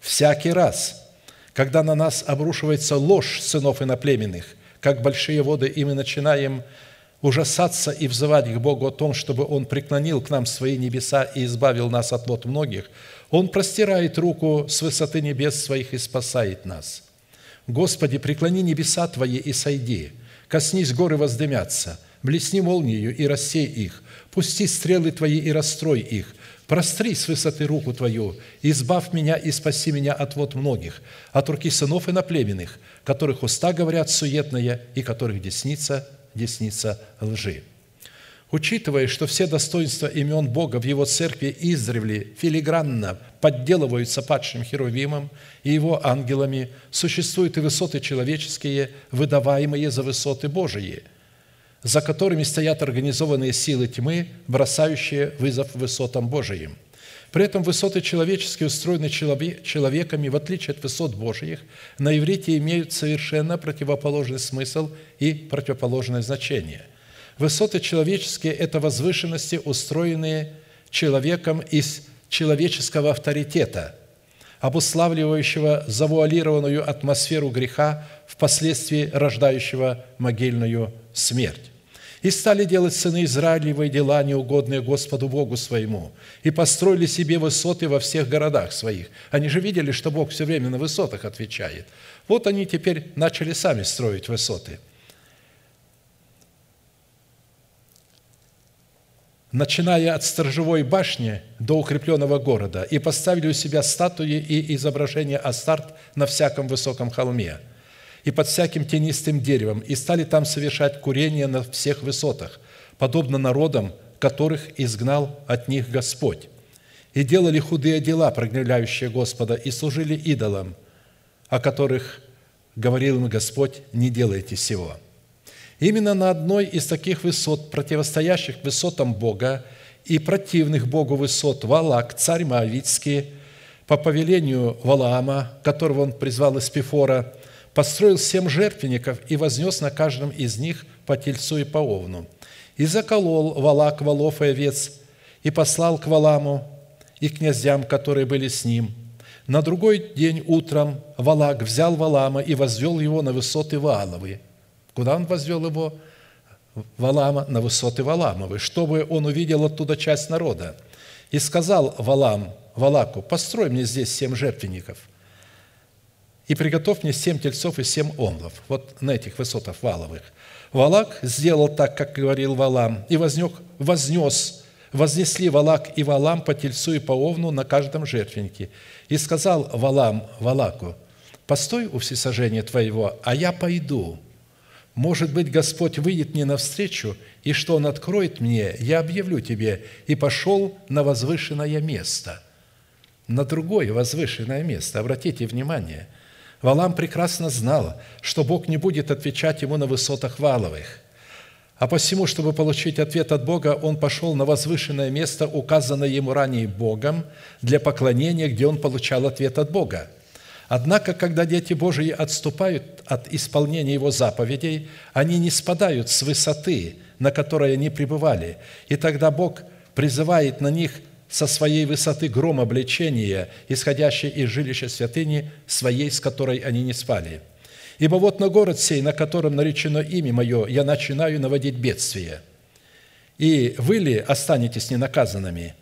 Всякий раз, когда на нас обрушивается ложь сынов иноплеменных, как большие воды, и мы начинаем ужасаться и взывать к Богу о том, чтобы Он преклонил к нам свои небеса и избавил нас от лот многих, Он простирает руку с высоты небес своих и спасает нас. Господи, преклони небеса Твои и сойди, коснись горы воздымятся, блесни молнию и рассей их, пусти стрелы Твои и расстрой их, простри с высоты руку Твою, избавь меня и спаси меня от вот многих, от руки сынов иноплеменных, которых уста говорят суетное и которых десница, десница лжи. Учитывая, что все достоинства имен Бога в Его церкви издревле филигранно подделываются падшим Херувимом и Его ангелами, существуют и высоты человеческие, выдаваемые за высоты Божии – за которыми стоят организованные силы тьмы, бросающие вызов высотам Божиим. При этом высоты человеческие устроены человеками, в отличие от высот Божьих, на иврите имеют совершенно противоположный смысл и противоположное значение. Высоты человеческие – это возвышенности, устроенные человеком из человеческого авторитета, обуславливающего завуалированную атмосферу греха, впоследствии рождающего могильную смерть и стали делать сыны Израилевы дела, неугодные Господу Богу своему, и построили себе высоты во всех городах своих. Они же видели, что Бог все время на высотах отвечает. Вот они теперь начали сами строить высоты. начиная от сторожевой башни до укрепленного города, и поставили у себя статуи и изображения Астарт на всяком высоком холме – и под всяким тенистым деревом, и стали там совершать курение на всех высотах, подобно народам, которых изгнал от них Господь. И делали худые дела, прогневляющие Господа, и служили идолам, о которых говорил им Господь, не делайте сего. Именно на одной из таких высот, противостоящих высотам Бога и противных Богу высот, Валак, царь Моавицкий, по повелению Валаама, которого он призвал из Пифора, построил семь жертвенников и вознес на каждом из них по тельцу и по овну. И заколол Валак волов и овец, и послал к Валаму и князьям, которые были с ним. На другой день утром Валак взял Валама и возвел его на высоты Вааловы. Куда он возвел его? Валама на высоты Валамовы, чтобы он увидел оттуда часть народа. И сказал Валам Валаку, построй мне здесь семь жертвенников – и приготовь мне семь тельцов и семь омлов». Вот на этих высотах валовых. Валак сделал так, как говорил Валам, и вознес, вознес вознесли Валак и Валам по тельцу и по овну на каждом жертвеннике. И сказал Валам Валаку, «Постой у всесожжения твоего, а я пойду. Может быть, Господь выйдет мне навстречу, и что Он откроет мне, я объявлю тебе». И пошел на возвышенное место. На другое возвышенное место. Обратите внимание – Валам прекрасно знал, что Бог не будет отвечать ему на высотах валовых. А посему, чтобы получить ответ от Бога, он пошел на возвышенное место, указанное ему ранее Богом, для поклонения, где он получал ответ от Бога. Однако, когда дети Божии отступают от исполнения Его заповедей, они не спадают с высоты, на которой они пребывали, и тогда Бог призывает на них со своей высоты гром обличения, исходящий из жилища святыни своей, с которой они не спали. Ибо вот на город сей, на котором наречено имя Мое, я начинаю наводить бедствие. И вы ли останетесь ненаказанными?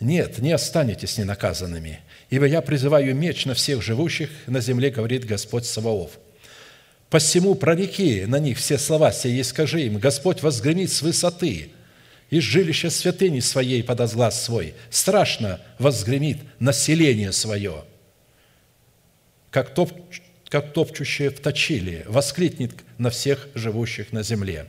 Нет, не останетесь ненаказанными, ибо я призываю меч на всех живущих на земле, говорит Господь Саваоф. Посему прореки на них все слова сей и скажи им, Господь возгремит с высоты – из жилища святыни своей подаст свой, страшно возгремит население свое, как, топ, как топчущее в точиле, воскликнет на всех живущих на земле.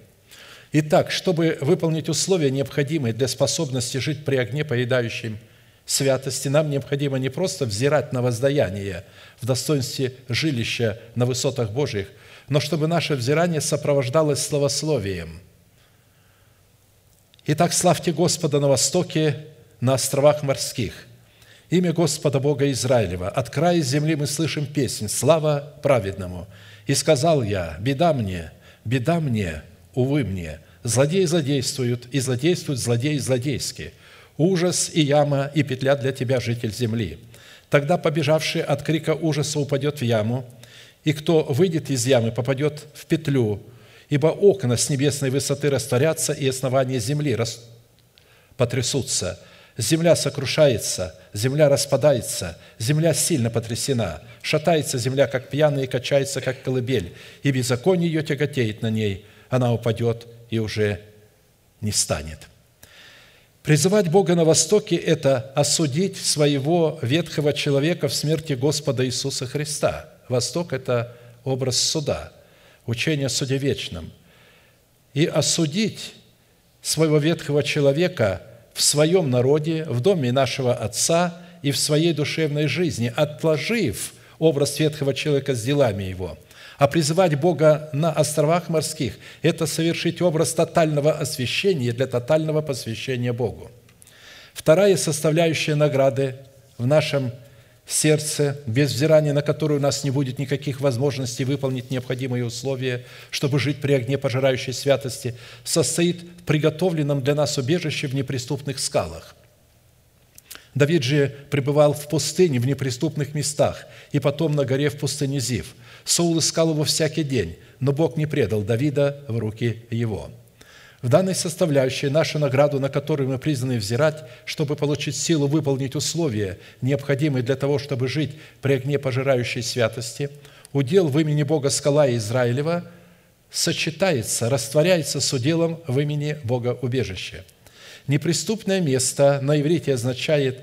Итак, чтобы выполнить условия, необходимые для способности жить при огне, поедающем святости нам необходимо не просто взирать на воздаяние в достоинстве жилища на высотах Божьих, но чтобы наше взирание сопровождалось словословием. Итак, славьте Господа на востоке, на островах морских. Имя Господа Бога Израилева. От края земли мы слышим песнь «Слава праведному». И сказал я, беда мне, беда мне, увы мне, злодеи злодействуют, и злодействуют злодеи злодейские. Ужас и яма, и петля для тебя, житель земли. Тогда побежавший от крика ужаса упадет в яму, и кто выйдет из ямы, попадет в петлю, ибо окна с небесной высоты растворятся, и основания земли потрясутся. Земля сокрушается, земля распадается, земля сильно потрясена. Шатается земля, как пьяная, и качается, как колыбель, и беззаконие ее тяготеет на ней. Она упадет и уже не станет. Призывать Бога на Востоке – это осудить своего ветхого человека в смерти Господа Иисуса Христа. Восток – это образ суда – учение о суде вечном, и осудить своего ветхого человека в своем народе, в доме нашего Отца и в своей душевной жизни, отложив образ ветхого человека с делами его. А призывать Бога на островах морских – это совершить образ тотального освящения для тотального посвящения Богу. Вторая составляющая награды в нашем сердце, без взирания на которое у нас не будет никаких возможностей выполнить необходимые условия, чтобы жить при огне пожирающей святости, состоит в приготовленном для нас убежище в неприступных скалах. Давид же пребывал в пустыне, в неприступных местах, и потом на горе в пустыне Зив. Саул искал его всякий день, но Бог не предал Давида в руки его – в данной составляющей нашу награду, на которую мы призваны взирать, чтобы получить силу выполнить условия, необходимые для того, чтобы жить при огне пожирающей святости, удел в имени Бога скала Израилева сочетается, растворяется с уделом в имени Бога убежище. Неприступное место на иврите означает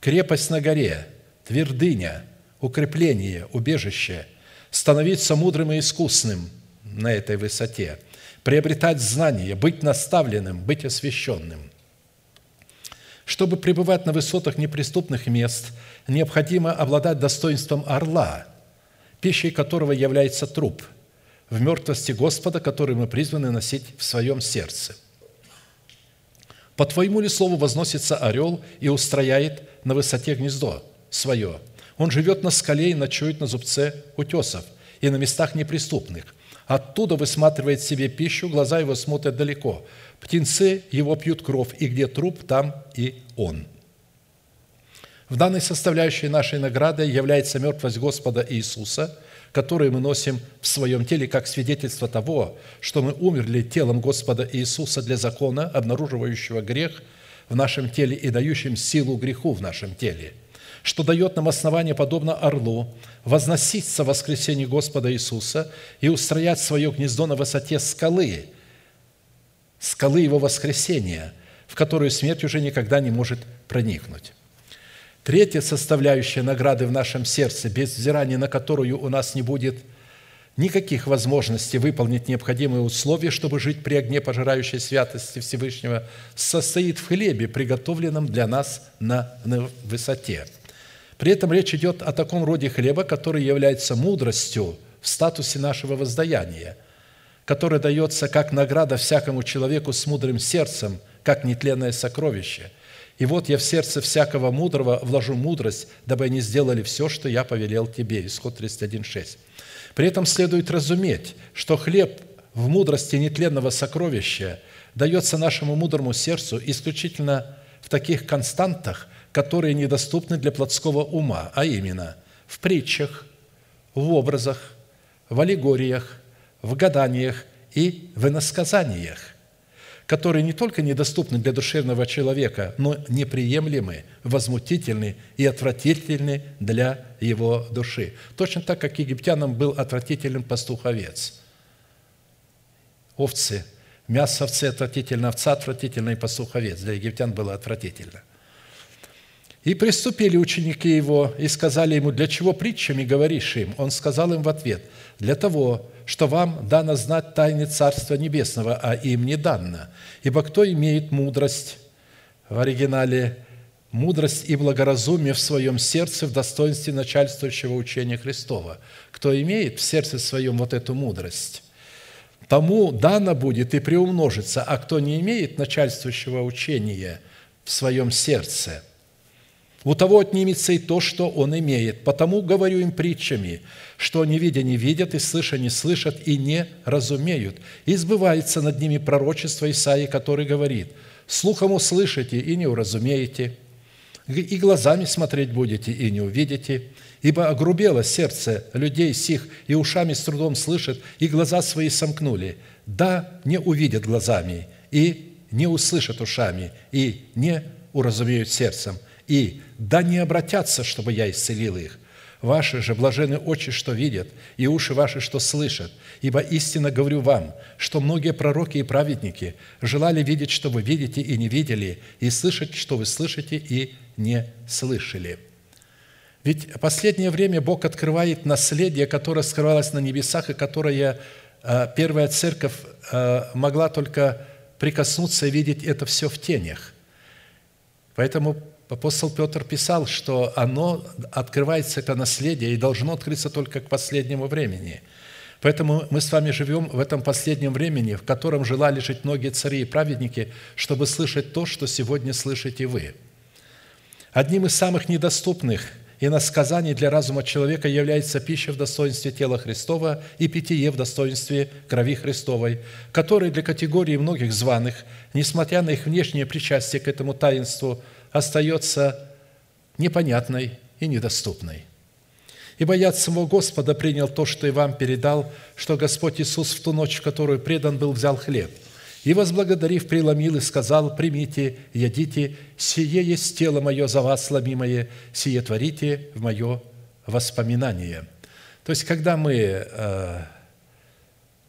крепость на горе, твердыня, укрепление, убежище, становиться мудрым и искусным на этой высоте – приобретать знания, быть наставленным, быть освященным. Чтобы пребывать на высотах неприступных мест, необходимо обладать достоинством орла, пищей которого является труп, в мертвости Господа, который мы призваны носить в своем сердце. По твоему ли слову возносится орел и устрояет на высоте гнездо свое? Он живет на скале и ночует на зубце утесов и на местах неприступных – Оттуда высматривает себе пищу, глаза его смотрят далеко. Птенцы его пьют кровь, и где труп, там и он. В данной составляющей нашей награды является мертвость Господа Иисуса, которую мы носим в своем теле как свидетельство того, что мы умерли телом Господа Иисуса для закона, обнаруживающего грех в нашем теле и дающим силу греху в нашем теле – что дает нам основание, подобно орлу, возноситься в воскресение Господа Иисуса и устроять свое гнездо на высоте скалы, скалы Его воскресения, в которую смерть уже никогда не может проникнуть. Третья составляющая награды в нашем сердце, без взирания на которую у нас не будет никаких возможностей выполнить необходимые условия, чтобы жить при огне пожирающей святости Всевышнего, состоит в хлебе, приготовленном для нас на, на высоте – при этом речь идет о таком роде хлеба, который является мудростью в статусе нашего воздаяния, который дается как награда всякому человеку с мудрым сердцем, как нетленное сокровище. И вот я в сердце всякого мудрого вложу мудрость, дабы они сделали все, что я повелел тебе». Исход 31.6. При этом следует разуметь, что хлеб в мудрости нетленного сокровища дается нашему мудрому сердцу исключительно в таких константах – которые недоступны для плотского ума, а именно в притчах, в образах, в аллегориях, в гаданиях и в иносказаниях, которые не только недоступны для душевного человека, но неприемлемы, возмутительны и отвратительны для его души. Точно так, как египтянам был отвратителен пастух-овец. Овцы, мясо овцы отвратительно, овца отвратительно и пастух-овец. Для египтян было отвратительно. И приступили ученики его и сказали ему, для чего притчами говоришь им? Он сказал им в ответ, для того, что вам дано знать тайны Царства Небесного, а им не дано. Ибо кто имеет мудрость, в оригинале мудрость и благоразумие в своем сердце в достоинстве начальствующего учения Христова. Кто имеет в сердце своем вот эту мудрость, тому дано будет и приумножится, а кто не имеет начальствующего учения в своем сердце, у того отнимется и то, что он имеет. Потому говорю им притчами, что не видя не видят, и слыша не слышат, и не разумеют. И сбывается над ними пророчество Исаии, который говорит, «Слухом услышите и не уразумеете, и глазами смотреть будете, и не увидите, ибо огрубело сердце людей сих, и ушами с трудом слышат, и глаза свои сомкнули. Да, не увидят глазами, и не услышат ушами, и не уразумеют сердцем, и да не обратятся, чтобы я исцелил их. Ваши же блажены очи, что видят, и уши ваши, что слышат. Ибо истинно говорю вам, что многие пророки и праведники желали видеть, что вы видите и не видели, и слышать, что вы слышите и не слышали». Ведь последнее время Бог открывает наследие, которое скрывалось на небесах, и которое э, первая церковь э, могла только прикоснуться и видеть это все в тенях. Поэтому апостол Петр писал, что оно открывается, это наследие, и должно открыться только к последнему времени. Поэтому мы с вами живем в этом последнем времени, в котором желали жить многие цари и праведники, чтобы слышать то, что сегодня слышите вы – Одним из самых недоступных и насказаний для разума человека является пища в достоинстве тела Христова и питье в достоинстве крови Христовой, которые для категории многих званых, несмотря на их внешнее причастие к этому таинству, остается непонятной и недоступной. Ибо я от самого Господа принял то, что и вам передал, что Господь Иисус в ту ночь, в которую предан был, взял хлеб – и, возблагодарив, преломил и сказал, «Примите, едите, сие есть тело мое за вас сломимое, сие творите в мое воспоминание». То есть, когда мы э,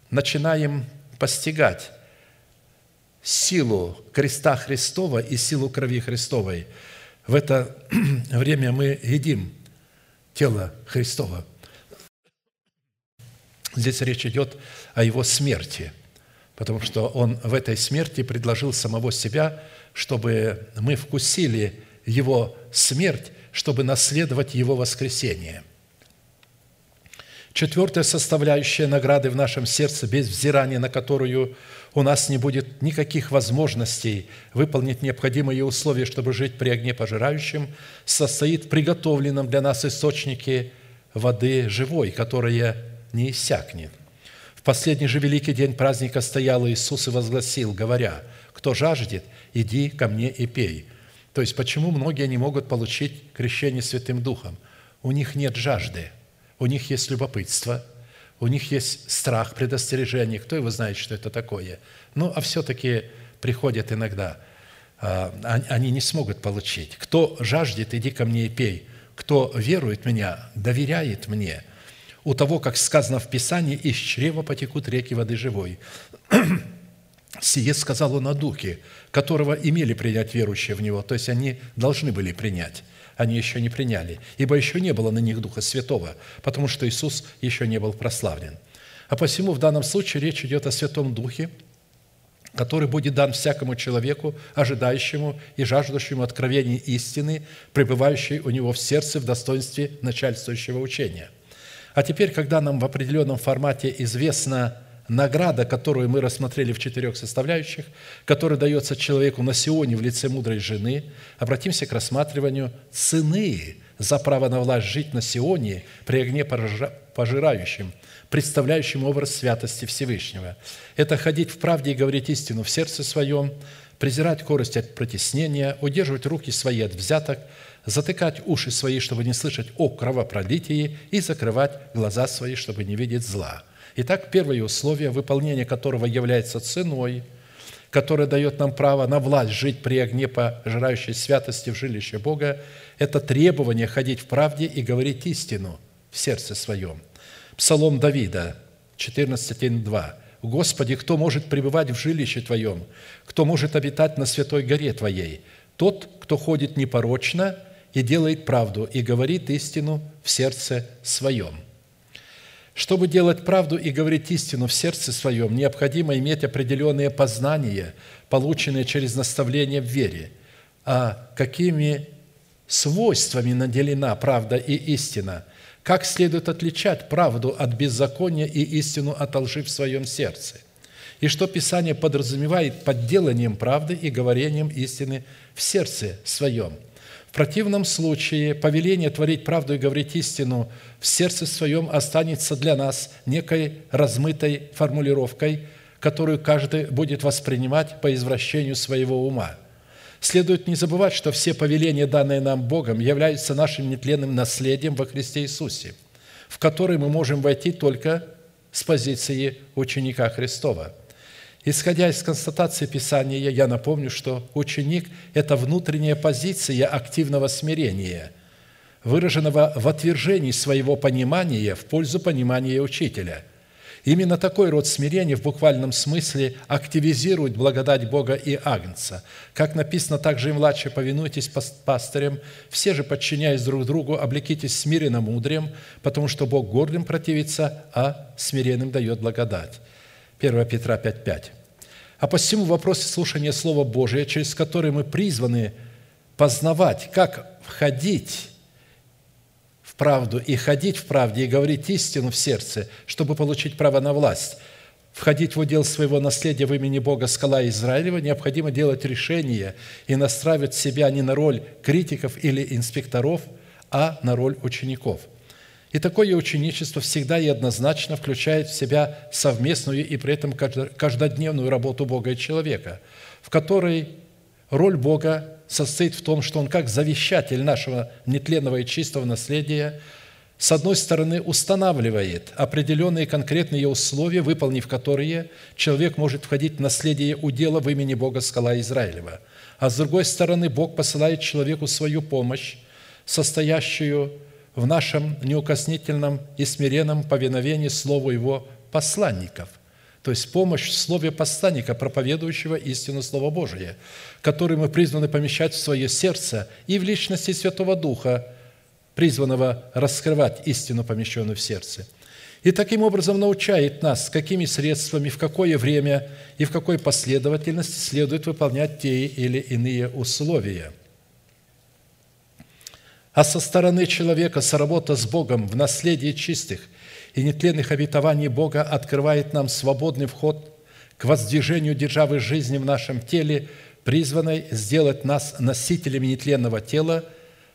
начинаем постигать силу креста Христова и силу крови Христовой, в это время мы едим тело Христова. Здесь речь идет о Его смерти – потому что Он в этой смерти предложил самого себя, чтобы мы вкусили Его смерть, чтобы наследовать Его воскресение. Четвертая составляющая награды в нашем сердце, без взирания на которую у нас не будет никаких возможностей выполнить необходимые условия, чтобы жить при огне пожирающем, состоит в приготовленном для нас источнике воды живой, которая не иссякнет. В последний же великий день праздника стоял Иисус и возгласил, говоря, «Кто жаждет, иди ко мне и пей». То есть, почему многие не могут получить крещение Святым Духом? У них нет жажды, у них есть любопытство, у них есть страх, предостережение. Кто его знает, что это такое? Ну, а все-таки приходят иногда. А, они не смогут получить. Кто жаждет, иди ко мне и пей. Кто верует в меня, доверяет мне – у того, как сказано в Писании, из чрева потекут реки воды живой. Сие сказал он о Духе, которого имели принять верующие в Него, то есть они должны были принять, они еще не приняли, ибо еще не было на них Духа Святого, потому что Иисус еще не был прославлен. А посему в данном случае речь идет о Святом Духе, который будет дан всякому человеку, ожидающему и жаждущему откровений истины, пребывающей у него в сердце в достоинстве начальствующего учения – а теперь, когда нам в определенном формате известна награда, которую мы рассмотрели в четырех составляющих, которая дается человеку на Сионе в лице мудрой жены, обратимся к рассматриванию цены за право на власть жить на Сионе при огне пожирающем, представляющем образ святости Всевышнего. Это ходить в правде и говорить истину в сердце своем, презирать корость от протеснения, удерживать руки свои от взяток – затыкать уши свои, чтобы не слышать о кровопролитии, и закрывать глаза свои, чтобы не видеть зла. Итак, первое условие, выполнение которого является ценой, которое дает нам право на власть жить при огне пожирающей святости в жилище Бога, это требование ходить в правде и говорить истину в сердце своем. Псалом Давида, 14.1.2. «Господи, кто может пребывать в жилище Твоем? Кто может обитать на святой горе Твоей? Тот, кто ходит непорочно и делает правду, и говорит истину в сердце своем». Чтобы делать правду и говорить истину в сердце своем, необходимо иметь определенные познания, полученные через наставление в вере. а какими свойствами наделена правда и истина, как следует отличать правду от беззакония и истину от лжи в своем сердце, и что Писание подразумевает под деланием правды и говорением истины в сердце своем. В противном случае повеление творить правду и говорить истину в сердце своем останется для нас некой размытой формулировкой, которую каждый будет воспринимать по извращению своего ума – Следует не забывать, что все повеления, данные нам Богом, являются нашим нетленным наследием во Христе Иисусе, в который мы можем войти только с позиции ученика Христова. Исходя из констатации Писания, я напомню, что ученик – это внутренняя позиция активного смирения, выраженного в отвержении своего понимания в пользу понимания учителя – Именно такой род смирения в буквальном смысле активизирует благодать Бога и Агнца. Как написано, также и младшие повинуйтесь пастырям, все же, подчиняясь друг другу, облекитесь смиренно мудрым, потому что Бог гордым противится, а смиренным дает благодать. 1 Петра 5,5. А посему в вопросе слушания Слова Божия, через который мы призваны познавать, как входить правду и ходить в правде, и говорить истину в сердце, чтобы получить право на власть, входить в удел своего наследия в имени Бога скала Израилева, необходимо делать решение и настраивать себя не на роль критиков или инспекторов, а на роль учеников. И такое ученичество всегда и однозначно включает в себя совместную и при этом каждодневную работу Бога и человека, в которой роль Бога состоит в том, что Он как завещатель нашего нетленного и чистого наследия, с одной стороны, устанавливает определенные конкретные условия, выполнив которые человек может входить в наследие удела в имени Бога Скала Израилева. А с другой стороны, Бог посылает человеку свою помощь, состоящую в нашем неукоснительном и смиренном повиновении Слову Его посланников – то есть помощь в слове посланника, проповедующего истину Слова Божия, который мы призваны помещать в свое сердце и в личности Святого Духа, призванного раскрывать истину, помещенную в сердце. И таким образом научает нас, какими средствами, в какое время и в какой последовательности следует выполнять те или иные условия. А со стороны человека соработа с Богом в наследии чистых – и нетленных обетований Бога открывает нам свободный вход к воздвижению державы жизни в нашем теле, призванной сделать нас носителями нетленного тела,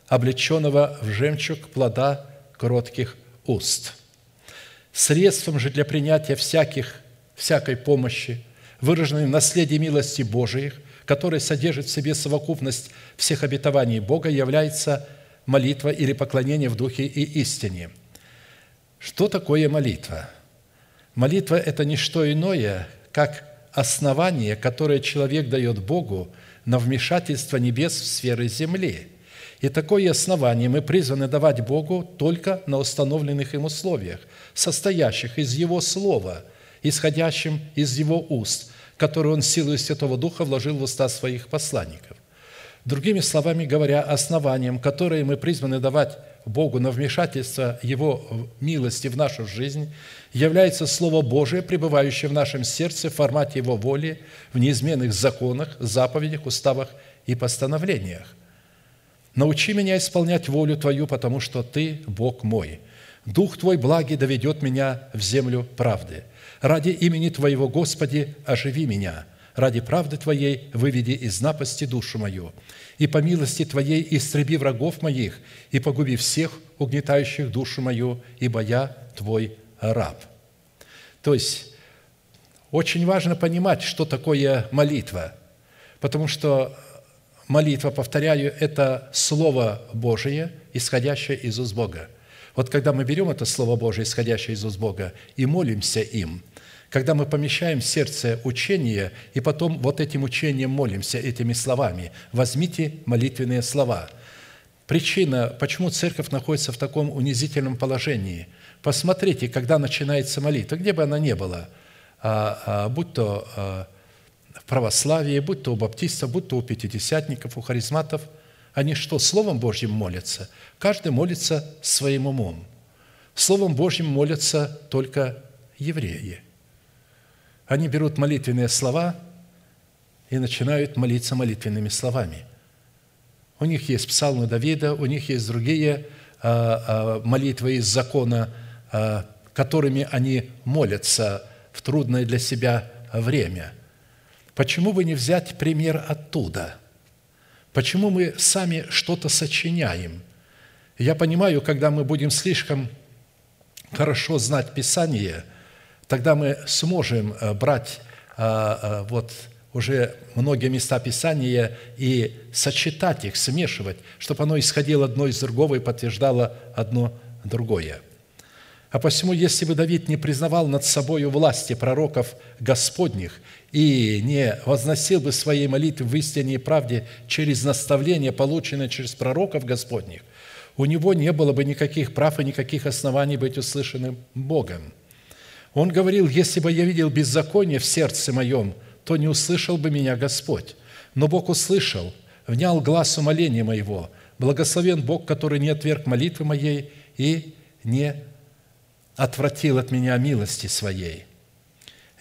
облеченного в жемчуг плода кротких уст. Средством же для принятия всяких, всякой помощи, выраженной в наследии милости Божиих, которая содержит в себе совокупность всех обетований Бога, является молитва или поклонение в Духе и истине – что такое молитва? Молитва – это не что иное, как основание, которое человек дает Богу на вмешательство небес в сферы земли. И такое основание мы призваны давать Богу только на установленных им условиях, состоящих из Его Слова, исходящим из Его уст, которые Он силой Святого Духа вложил в уста своих посланников. Другими словами говоря, основанием, которое мы призваны давать Богу на вмешательство Его милости в нашу жизнь является Слово Божие, пребывающее в нашем сердце в формате Его воли, в неизменных законах, заповедях, уставах и постановлениях. «Научи меня исполнять волю Твою, потому что Ты – Бог мой. Дух Твой благий доведет меня в землю правды. Ради имени Твоего, Господи, оживи меня. Ради правды Твоей выведи из напасти душу мою и по милости Твоей истреби врагов моих, и погуби всех, угнетающих душу мою, ибо я Твой раб». То есть, очень важно понимать, что такое молитва, потому что молитва, повторяю, это Слово Божие, исходящее из уст Бога. Вот когда мы берем это Слово Божие, исходящее из уст Бога, и молимся им – когда мы помещаем в сердце учение, и потом вот этим учением молимся, этими словами. Возьмите молитвенные слова. Причина, почему церковь находится в таком унизительном положении. Посмотрите, когда начинается молитва, где бы она ни была, а, а, будь то а, в православии, будь то у баптистов, будь то у пятидесятников, у харизматов, они что, Словом Божьим молятся? Каждый молится своим умом. Словом Божьим молятся только евреи – они берут молитвенные слова и начинают молиться молитвенными словами. У них есть псалмы Давида, у них есть другие а, а, молитвы из закона, а, которыми они молятся в трудное для себя время. Почему бы не взять пример оттуда? Почему мы сами что-то сочиняем? Я понимаю, когда мы будем слишком хорошо знать Писание, тогда мы сможем э, брать э, э, вот уже многие места Писания и сочетать их, смешивать, чтобы оно исходило одно из другого и подтверждало одно другое. А посему, если бы Давид не признавал над собой власти пророков Господних и не возносил бы своей молитвы в истине и правде через наставление, полученное через пророков Господних, у него не было бы никаких прав и никаких оснований быть услышанным Богом. Он говорил, если бы я видел беззаконие в сердце моем, то не услышал бы меня Господь. Но Бог услышал, внял глаз умоления моего. Благословен Бог, который не отверг молитвы моей и не отвратил от меня милости Своей.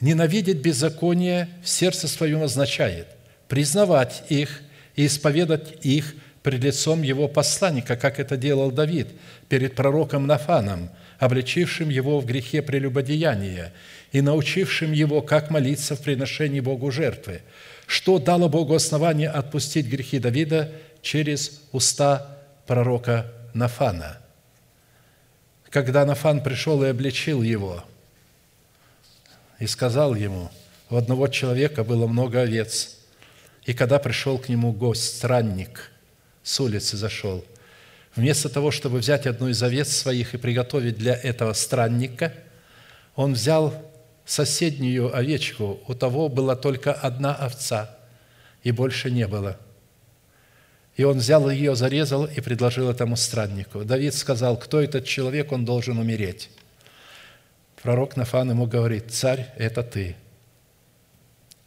Ненавидеть беззаконие в сердце своем означает признавать их и исповедать их пред лицом его посланника, как это делал Давид перед пророком Нафаном, обличившим его в грехе прелюбодеяния и научившим его, как молиться в приношении Богу жертвы, что дало Богу основание отпустить грехи Давида через уста пророка Нафана – когда Нафан пришел и обличил его, и сказал ему, у одного человека было много овец, и когда пришел к нему гость, странник, с улицы зашел, вместо того, чтобы взять одну из овец своих и приготовить для этого странника, он взял соседнюю овечку, у того была только одна овца, и больше не было – и он взял ее, зарезал и предложил этому страннику. Давид сказал, кто этот человек, он должен умереть. Пророк Нафан ему говорит, царь, это ты.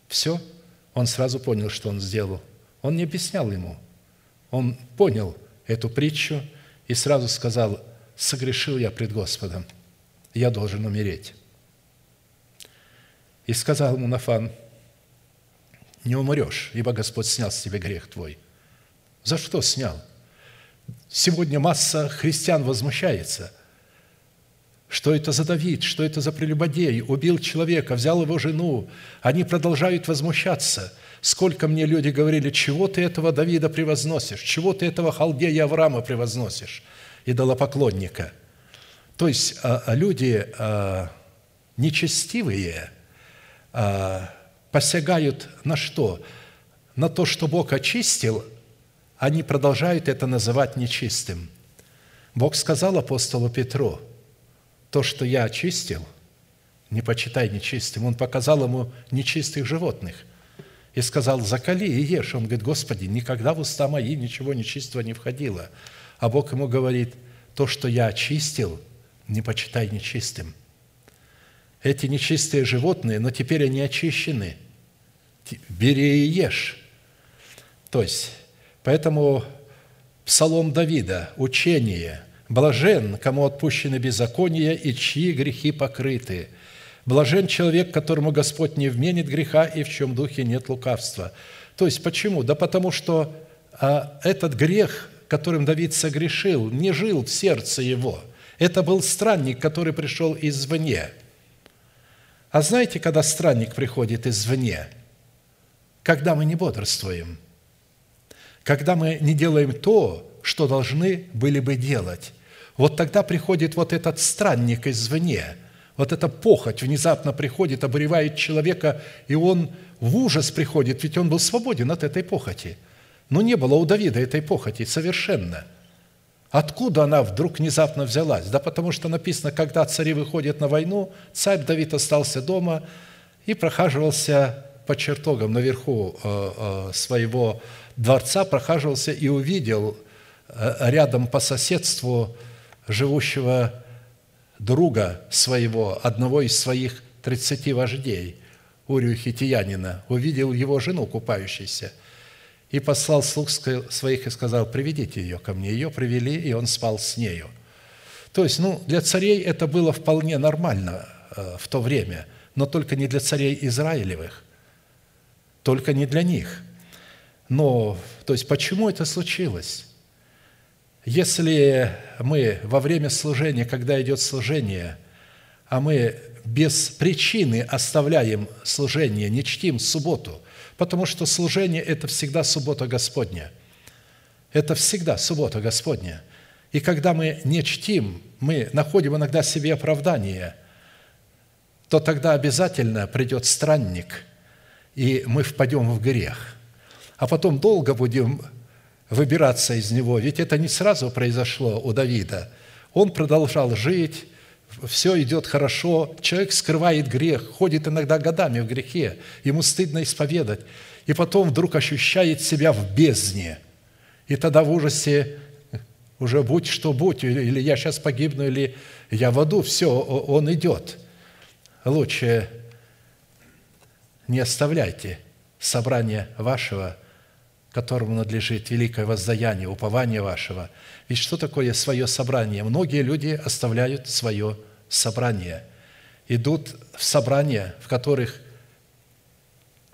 Все, он сразу понял, что он сделал. Он не объяснял ему. Он понял эту притчу и сразу сказал, согрешил я пред Господом, я должен умереть. И сказал ему Нафан, не умрешь, ибо Господь снял с тебя грех твой – за что снял? Сегодня масса христиан возмущается. Что это за Давид? Что это за прелюбодей? Убил человека, взял его жену. Они продолжают возмущаться. Сколько мне люди говорили, чего ты этого Давида превозносишь? Чего ты этого халдея Авраама превозносишь? Идолопоклонника. То есть а, а люди а, нечестивые посягают на что? На то, что Бог очистил, они продолжают это называть нечистым. Бог сказал апостолу Петру, то, что я очистил, не почитай нечистым. Он показал ему нечистых животных и сказал, закали и ешь. Он говорит, Господи, никогда в уста мои ничего нечистого не входило. А Бог ему говорит, то, что я очистил, не почитай нечистым. Эти нечистые животные, но теперь они очищены. Бери и ешь. То есть, Поэтому Псалом Давида, учение, «Блажен, кому отпущены беззакония и чьи грехи покрыты». Блажен человек, которому Господь не вменит греха и в чем духе нет лукавства. То есть почему? Да потому что а, этот грех, которым Давид согрешил, не жил в сердце его. Это был странник, который пришел извне. А знаете, когда странник приходит извне? Когда мы не бодрствуем – когда мы не делаем то, что должны были бы делать. Вот тогда приходит вот этот странник извне, вот эта похоть внезапно приходит, обуревает человека, и он в ужас приходит, ведь он был свободен от этой похоти. Но не было у Давида этой похоти совершенно. Откуда она вдруг внезапно взялась? Да потому что написано, когда цари выходят на войну, царь Давид остался дома и прохаживался по чертогам наверху э, э, своего дворца прохаживался и увидел э, рядом по соседству живущего друга своего, одного из своих тридцати вождей, Урию Хитиянина, увидел его жену купающейся и послал слуг своих и сказал, приведите ее ко мне. Ее привели, и он спал с нею. То есть, ну, для царей это было вполне нормально э, в то время, но только не для царей Израилевых, только не для них – Но, то есть, почему это случилось? Если мы во время служения, когда идет служение, а мы без причины оставляем служение, не чтим субботу, потому что служение – это всегда суббота Господня. Это всегда суббота Господня. И когда мы не чтим, мы находим иногда себе оправдание, то тогда обязательно придет странник, и мы впадем в грех. А потом долго будем выбираться из него. Ведь это не сразу произошло у Давида. Он продолжал жить, все идет хорошо, человек скрывает грех, ходит иногда годами в грехе, ему стыдно исповедать, и потом вдруг ощущает себя в бездне. И тогда в ужасе уже будь что будь, или я сейчас погибну, или я в аду, все, он идет. Лучше не оставляйте собрание вашего, которому надлежит великое воздаяние, упование вашего. Ведь что такое свое собрание? Многие люди оставляют свое собрание, идут в собрания, в которых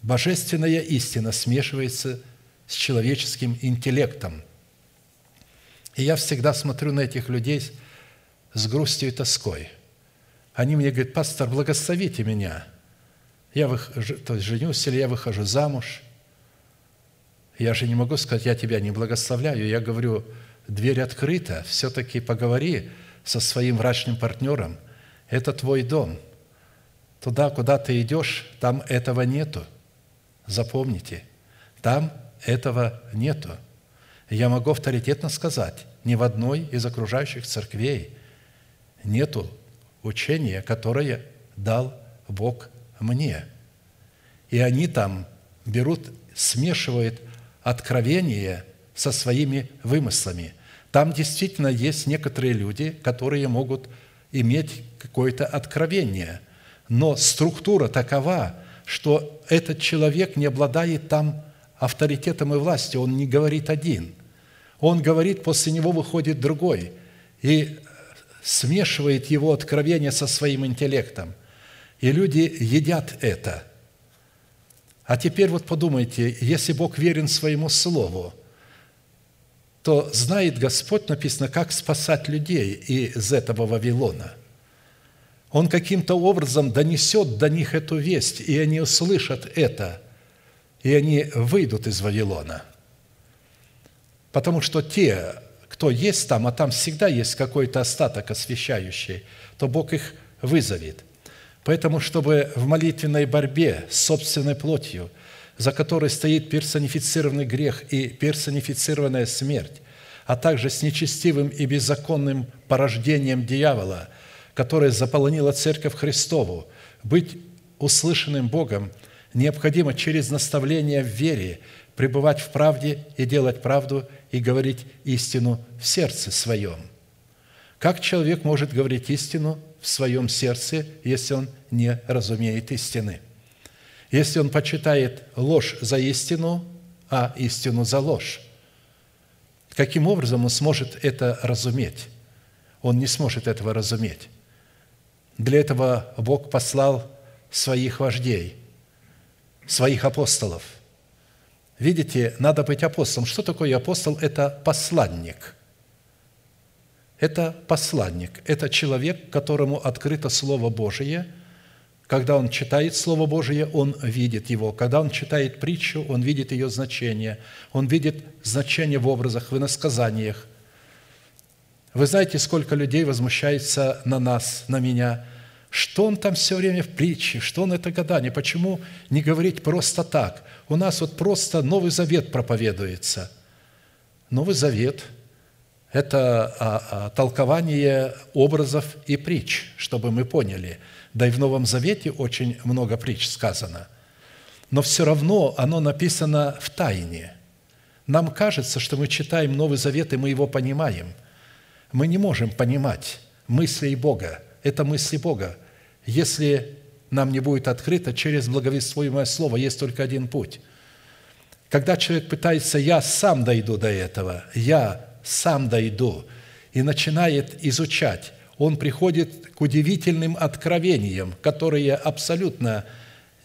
божественная истина смешивается с человеческим интеллектом – и я всегда смотрю на этих людей с грустью и тоской. Они мне говорят, пастор, благословите меня. Я выхожу, то есть женюсь или я выхожу замуж. Я же не могу сказать, я тебя не благословляю. Я говорю, дверь открыта, все-таки поговори со своим врачным партнером. Это твой дом. Туда, куда ты идешь, там этого нету. Запомните, там этого нету. Я могу авторитетно сказать, ни в одной из окружающих церквей нету учения, которое дал Бог мне. И они там берут, смешивают откровение со своими вымыслами. Там действительно есть некоторые люди, которые могут иметь какое-то откровение, но структура такова, что этот человек не обладает там авторитетом и властью, он не говорит один. Он говорит, после него выходит другой и смешивает его откровение со своим интеллектом. И люди едят это. А теперь вот подумайте, если Бог верен своему Слову, то знает Господь, написано, как спасать людей из этого Вавилона. Он каким-то образом донесет до них эту весть, и они услышат это – и они выйдут из Вавилона. Потому что те, кто есть там, а там всегда есть какой-то остаток освящающий, то Бог их вызовет. Поэтому, чтобы в молитвенной борьбе с собственной плотью, за которой стоит персонифицированный грех и персонифицированная смерть, а также с нечестивым и беззаконным порождением дьявола, которое заполонило Церковь Христову, быть услышанным Богом – необходимо через наставление в вере пребывать в правде и делать правду и говорить истину в сердце своем. Как человек может говорить истину в своем сердце, если он не разумеет истины? Если он почитает ложь за истину, а истину за ложь, каким образом он сможет это разуметь? Он не сможет этого разуметь. Для этого Бог послал своих вождей – своих апостолов. Видите, надо быть апостолом. Что такое апостол? Это посланник. Это посланник. Это человек, которому открыто Слово Божие. Когда он читает Слово Божие, он видит его. Когда он читает притчу, он видит ее значение. Он видит значение в образах, в иносказаниях. Вы знаете, сколько людей возмущается на нас, на меня – что он там все время в притче? Что он это гадание? Почему не говорить просто так? У нас вот просто Новый Завет проповедуется. Новый Завет – это а, а, толкование образов и притч, чтобы мы поняли. Да и в Новом Завете очень много притч сказано. Но все равно оно написано в тайне. Нам кажется, что мы читаем Новый Завет, и мы его понимаем. Мы не можем понимать мыслей Бога. Это мысли Бога если нам не будет открыто через благовествуемое слово, есть только один путь. Когда человек пытается «я сам дойду до этого», «я сам дойду», и начинает изучать, он приходит к удивительным откровениям, которые абсолютно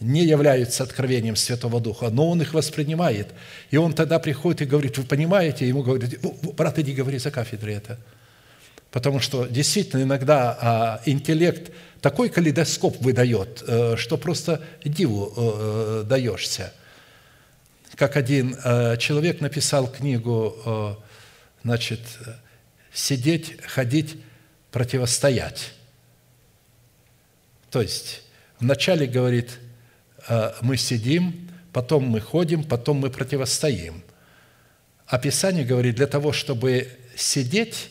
не являются откровением Святого Духа, но он их воспринимает. И он тогда приходит и говорит, вы понимаете? Ему говорит, брат, иди говори за кафедрой это. Потому что действительно иногда а, интеллект такой калейдоскоп выдает, э, что просто диву э, даешься. Как один э, человек написал книгу, значит, «Сидеть, ходить, противостоять». То есть вначале говорит, мы сидим, потом мы ходим, потом мы противостоим. А Писание говорит, для того, чтобы сидеть,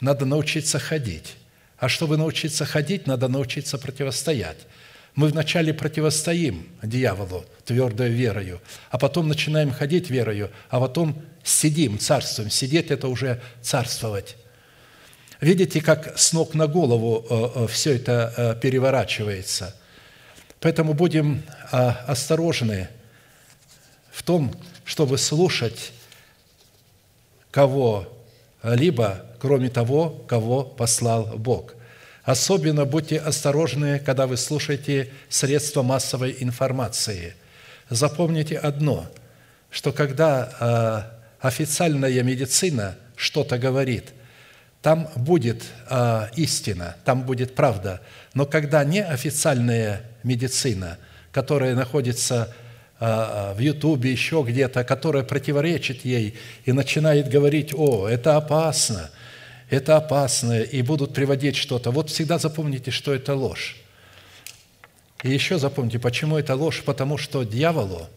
надо научиться ходить. А чтобы научиться ходить, надо научиться противостоять. Мы вначале противостоим дьяволу твердой верою, а потом начинаем ходить верою, а потом сидим, царствуем. Сидеть – это уже царствовать. Видите, как с ног на голову э, э, все это э, переворачивается. Поэтому будем осторожны в том, чтобы слушать кого-либо, кроме того, кого послал Бог. Особенно будьте осторожны, когда вы слушаете средства массовой информации. Запомните одно, что когда а, официальная медицина что-то говорит, там будет а, истина, там будет правда. Но когда неофициальная медицина, которая находится а, в Ютубе, еще где-то, которая противоречит ей и начинает говорить, о, это опасно, это опасно, и будут приводить что-то. Вот всегда запомните, что это ложь. И еще запомните, почему это ложь? Потому что дьяволу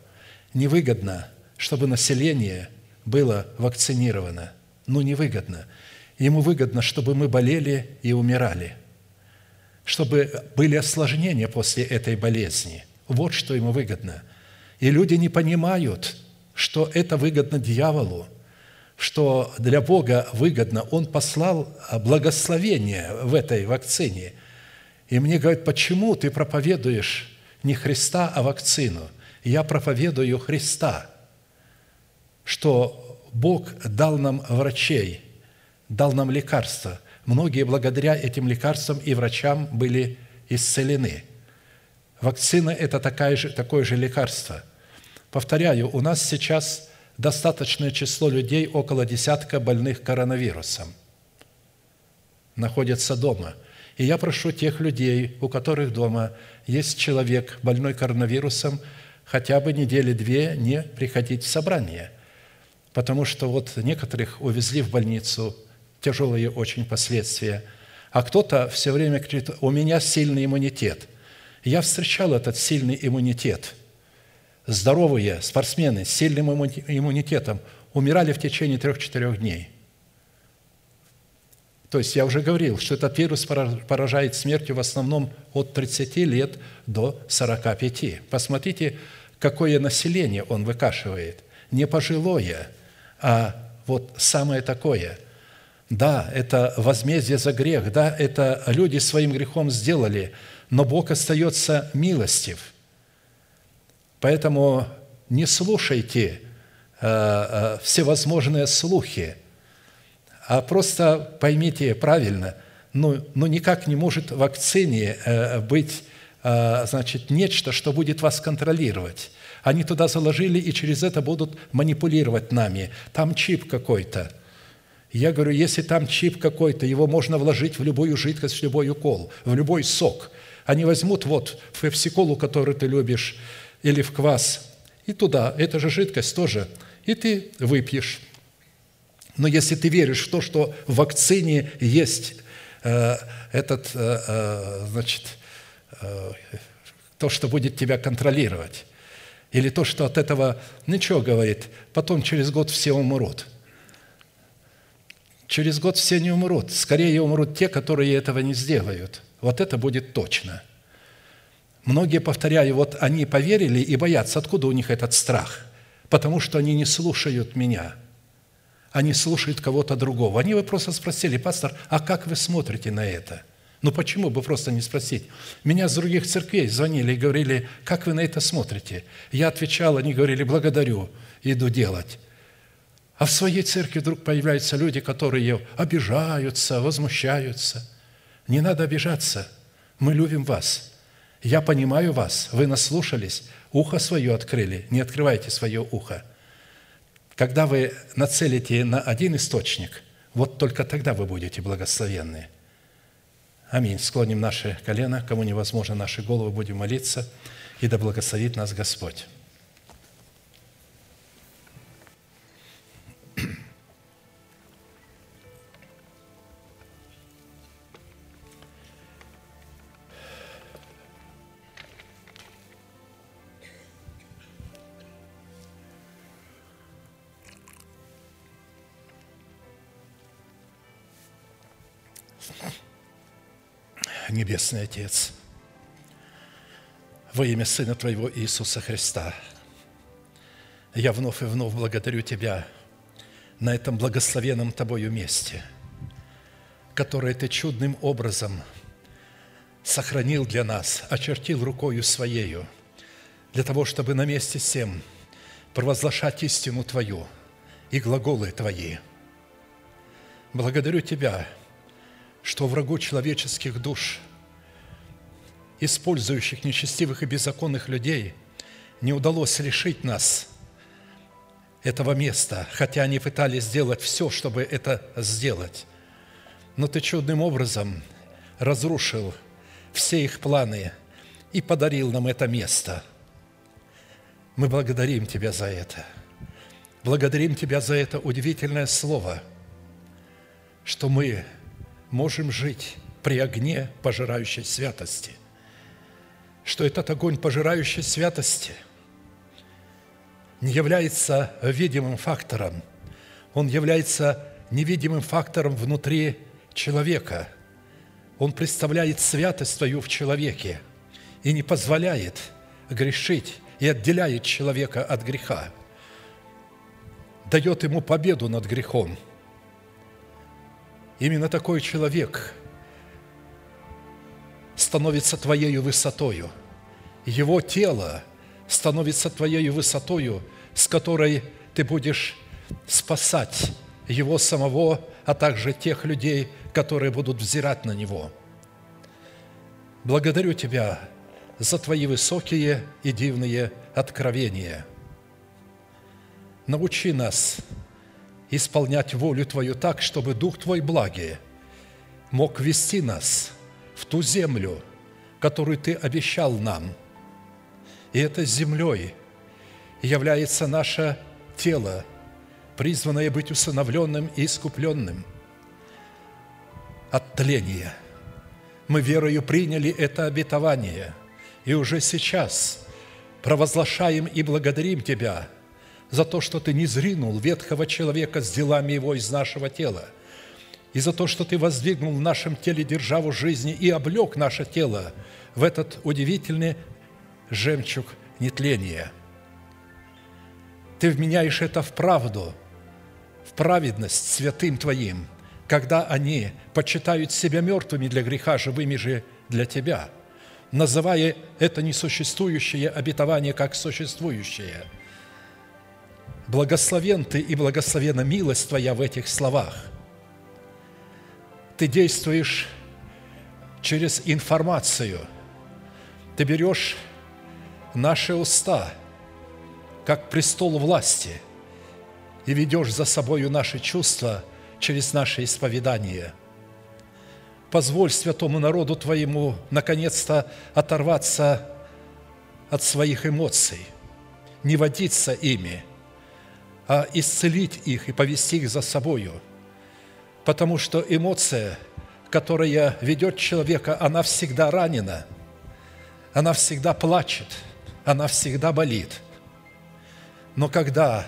невыгодно, чтобы население было вакцинировано. Ну, невыгодно. Ему выгодно, чтобы мы болели и умирали, чтобы были осложнения после этой болезни. Вот что ему выгодно – и люди не понимают, что это выгодно дьяволу, что для Бога выгодно. Он послал благословение в этой вакцине. И мне говорят, почему ты проповедуешь не Христа, а вакцину? Я проповедую Христа, что Бог дал нам врачей, дал нам лекарства. Многие благодаря этим лекарствам и врачам были исцелены. Вакцина – это такая же, такое же лекарство – Повторяю, у нас сейчас достаточное число людей, около десятка больных коронавирусом, находятся дома. И я прошу тех людей, у которых дома есть человек, больной коронавирусом, хотя бы недели две не приходить в собрание. Потому что вот некоторых увезли в больницу, тяжелые очень последствия. А кто-то все время говорит, у меня сильный иммунитет. Я встречал этот сильный иммунитет – здоровые спортсмены с сильным иммунитетом умирали в течение трех-четырех дней. То есть я уже говорил, что этот вирус поражает смертью в основном от 30 лет до 45. Посмотрите, какое население он выкашивает. Не пожилое, а вот самое такое. Да, это возмездие за грех, да, это люди своим грехом сделали, но Бог остается милостив – Поэтому не слушайте э, э, всевозможные слухи, а просто поймите правильно, ну, ну никак не может в вакцине э, быть значит, нечто, что будет вас контролировать. Они туда заложили и через это будут манипулировать нами. Там чип какой-то. Я говорю, если там чип какой-то, его можно вложить в любую жидкость, в любой укол, в любой сок. Они возьмут вот пепсиколу, который ты любишь, или в квас, и туда, эта же жидкость тоже, и ты выпьешь. Но если ты веришь в то, что в вакцине есть э, этот, э, э, значит, э, то, что будет тебя контролировать, или то, что от этого ничего говорит, потом через год все умрут. Через год все не умрут. Скорее умрут те, которые этого не сделают. Вот это будет точно – Многие, повторяю, вот они поверили и боятся. Откуда у них этот страх? Потому что они не слушают меня. Они слушают кого-то другого. Они бы просто спросили, пастор, а как вы смотрите на это? Ну почему бы просто не спросить? Меня с других церквей звонили и говорили, как вы на это смотрите? Я отвечал, они говорили, благодарю, иду делать. А в своей церкви вдруг появляются люди, которые обижаются, возмущаются. Не надо обижаться. Мы любим вас – Я понимаю вас, вы наслушались, ухо свое открыли, не открывайте свое ухо. Когда вы нацелите на один источник, вот только тогда вы будете благословенны. Аминь. Склоним наши колено, кому невозможно наши головы, будем молиться, и да благословит нас Господь. Небесный Отец, во имя Сына Твоего Иисуса Христа, я вновь и вновь благодарю Тебя на этом благословенном Тобою месте, которое Ты чудным образом сохранил для нас, очертил рукою Своею, для того, чтобы на месте всем провозглашать истину Твою и глаголы Твои. Благодарю Тебя – что врагу человеческих душ, использующих нечестивых и беззаконных людей, не удалось лишить нас этого места, хотя они пытались сделать все, чтобы это сделать. Но Ты чудным образом разрушил все их планы и подарил нам это место. Мы благодарим Тебя за это. Благодарим Тебя за это удивительное слово, что мы можем жить при огне пожирающей святости. Что этот огонь пожирающей святости не является видимым фактором, он является невидимым фактором внутри человека. Он представляет святость твою в человеке и не позволяет грешить и отделяет человека от греха, дает ему победу над грехом – Именно такой человек становится твоей высотою. Его тело становится твоей высотою, с которой ты будешь спасать его самого, а также тех людей, которые будут взирать на него. Благодарю Тебя за Твои высокие и дивные откровения. Научи нас – исполнять волю Твою так, чтобы Дух Твой благий мог вести нас в ту землю, которую Ты обещал нам. И этой землей является наше тело, призванное быть усыновленным и искупленным от тления. Мы верою приняли это обетование, и уже сейчас провозглашаем и благодарим Тебя – за то, что Ты не зринул ветхого человека с делами его из нашего тела, и за то, что Ты воздвигнул в нашем теле державу жизни и облег наше тело в этот удивительный жемчуг нетления. Ты вменяешь это в правду, в праведность святым Твоим, когда они почитают себя мертвыми для греха, живыми же для Тебя, называя это несуществующее обетование как существующее – Благословен Ты и благословена милость Твоя в этих словах. Ты действуешь через информацию. Ты берешь наши уста, как престол власти, и ведешь за собою наши чувства через наше исповедание. Позволь святому народу Твоему наконец-то оторваться от своих эмоций, не водиться ими – а исцелить их и повести их за собою. Потому что эмоция, которая ведет человека, она всегда ранена, она всегда плачет, она всегда болит. Но когда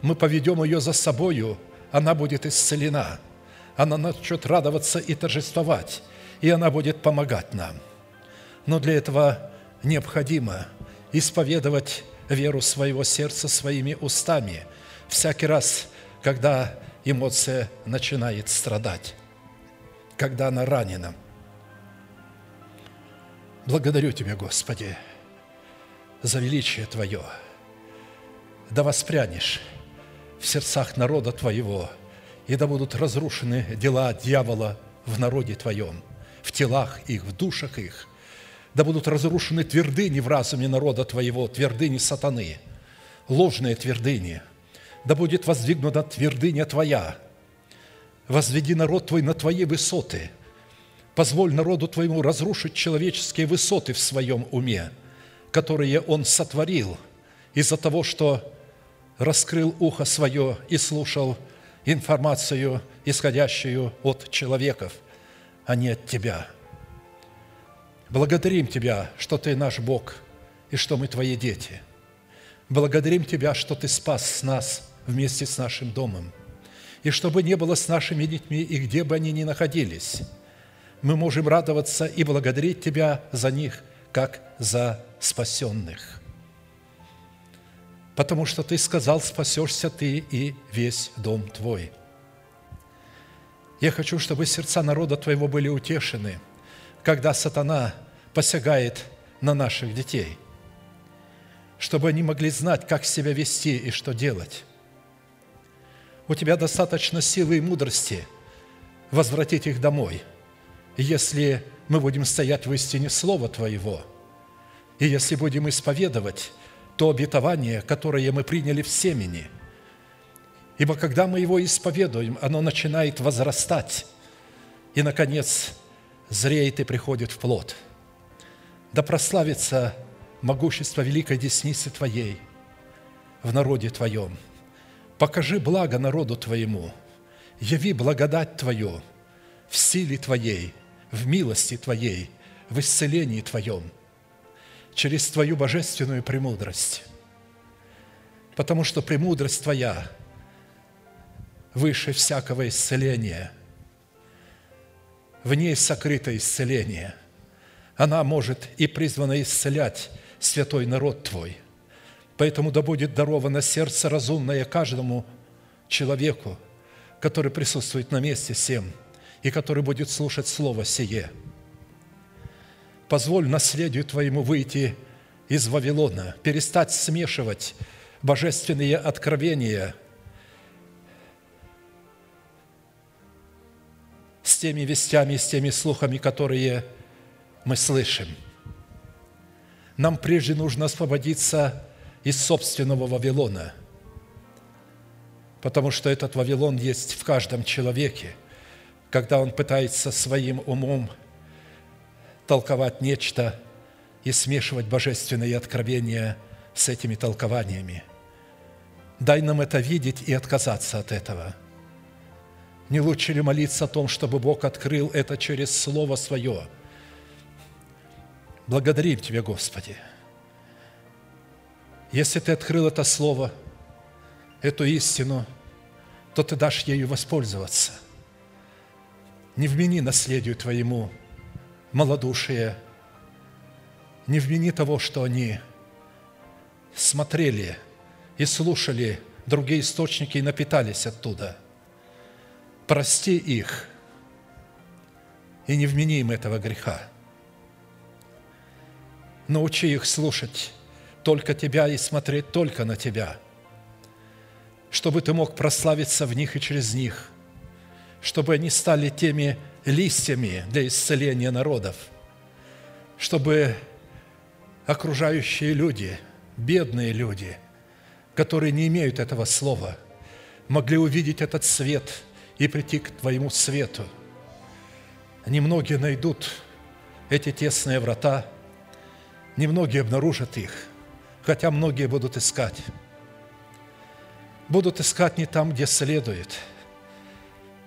мы поведем ее за собою, она будет исцелена, она начнет радоваться и торжествовать, и она будет помогать нам. Но для этого необходимо исповедовать веру своего сердца своими устами – всякий раз, когда эмоция начинает страдать, когда она ранена. Благодарю Тебя, Господи, за величие Твое. Да воспрянешь в сердцах народа Твоего, и да будут разрушены дела дьявола в народе Твоем, в телах их, в душах их, Да будут разрушены твердыни в разуме народа Твоего, твердыни сатаны, ложные твердыни. Да будет воздвигнута твердыня Твоя. Возведи народ Твой на Твои высоты. Позволь народу Твоему разрушить человеческие высоты в своем уме, которые он сотворил из-за того, что раскрыл ухо свое и слушал информацию, исходящую от человеков, а не от Тебя – Благодарим Тебя, что Ты наш Бог и что мы Твои дети. Благодарим Тебя, что Ты спас нас вместе с нашим домом. И чтобы не было с нашими детьми, и где бы они ни находились, мы можем радоваться и благодарить Тебя за них, как за спасенных. Потому что Ты сказал, спасешься Ты и весь дом Твой. Я хочу, чтобы сердца народа Твоего были утешены – когда сатана посягает на наших детей, чтобы они могли знать, как себя вести и что делать. У тебя достаточно силы и мудрости возвратить их домой, если мы будем стоять в истине Слова Твоего, и если будем исповедовать то обетование, которое мы приняли в семени. Ибо когда мы его исповедуем, оно начинает возрастать, и, наконец, зреет и приходит в плод. Да прославится могущество великой десницы Твоей в народе Твоем. Покажи благо народу Твоему, яви благодать Твою в силе Твоей, в милости Твоей, в исцелении Твоем, через Твою божественную премудрость. Потому что премудрость Твоя выше всякого исцеления – в ней сокрыто исцеление. Она может и призвана исцелять святой народ Твой. Поэтому да будет даровано сердце разумное каждому человеку, который присутствует на месте всем и который будет слушать Слово сие. Позволь наследию Твоему выйти из Вавилона, перестать смешивать божественные откровения – с теми вестями, с теми слухами, которые мы слышим. Нам прежде нужно освободиться из собственного Вавилона, потому что этот Вавилон есть в каждом человеке, когда он пытается своим умом толковать нечто и смешивать божественные откровения с этими толкованиями. Дай нам это видеть и отказаться от этого – не лучше ли молиться о том, чтобы Бог открыл это через Слово Свое? Благодарим Тебя, Господи. Если Ты открыл это Слово, эту истину, то Ты дашь ею воспользоваться. Не вмени наследию Твоему малодушие, не вмени того, что они смотрели и слушали другие источники и напитались оттуда – прости их и не вмени им этого греха. Научи их слушать только Тебя и смотреть только на Тебя, чтобы Ты мог прославиться в них и через них, чтобы они стали теми листьями для исцеления народов, чтобы окружающие люди, бедные люди, которые не имеют этого слова, могли увидеть этот свет – и прийти к Твоему свету. Немногие найдут эти тесные врата, немногие обнаружат их, хотя многие будут искать. Будут искать не там, где следует,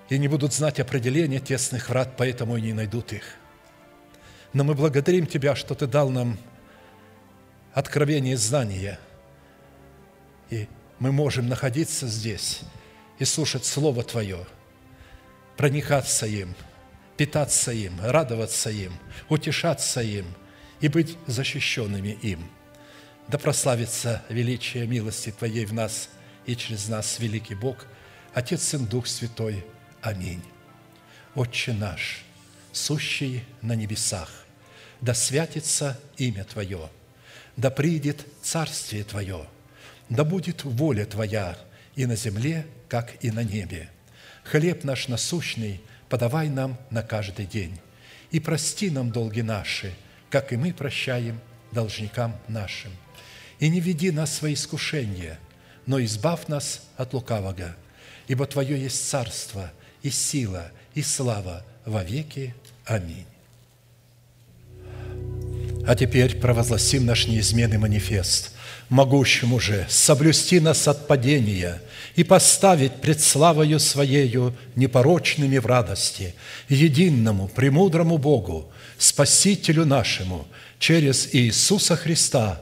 и не будут знать определение тесных врат, поэтому и не найдут их. Но мы благодарим Тебя, что Ты дал нам откровение и знания, и мы можем находиться здесь и слушать Слово Твое – проникаться им, питаться им, радоваться им, утешаться им и быть защищенными им. Да прославится величие милости Твоей в нас и через нас, великий Бог, Отец, Сын, Дух Святой. Аминь. Отче наш, сущий на небесах, да святится имя Твое, да придет Царствие Твое, да будет воля Твоя и на земле, как и на небе – Хлеб наш насущный подавай нам на каждый день. И прости нам долги наши, как и мы прощаем должникам нашим. И не веди нас в свои искушения, но избавь нас от лукавого, ибо Твое есть царство и сила и слава во веки. Аминь. А теперь провозгласим наш неизменный манифест, могущему же соблюсти нас от падения и поставить пред славою Своею непорочными в радости, единому, премудрому Богу, Спасителю нашему, через Иисуса Христа,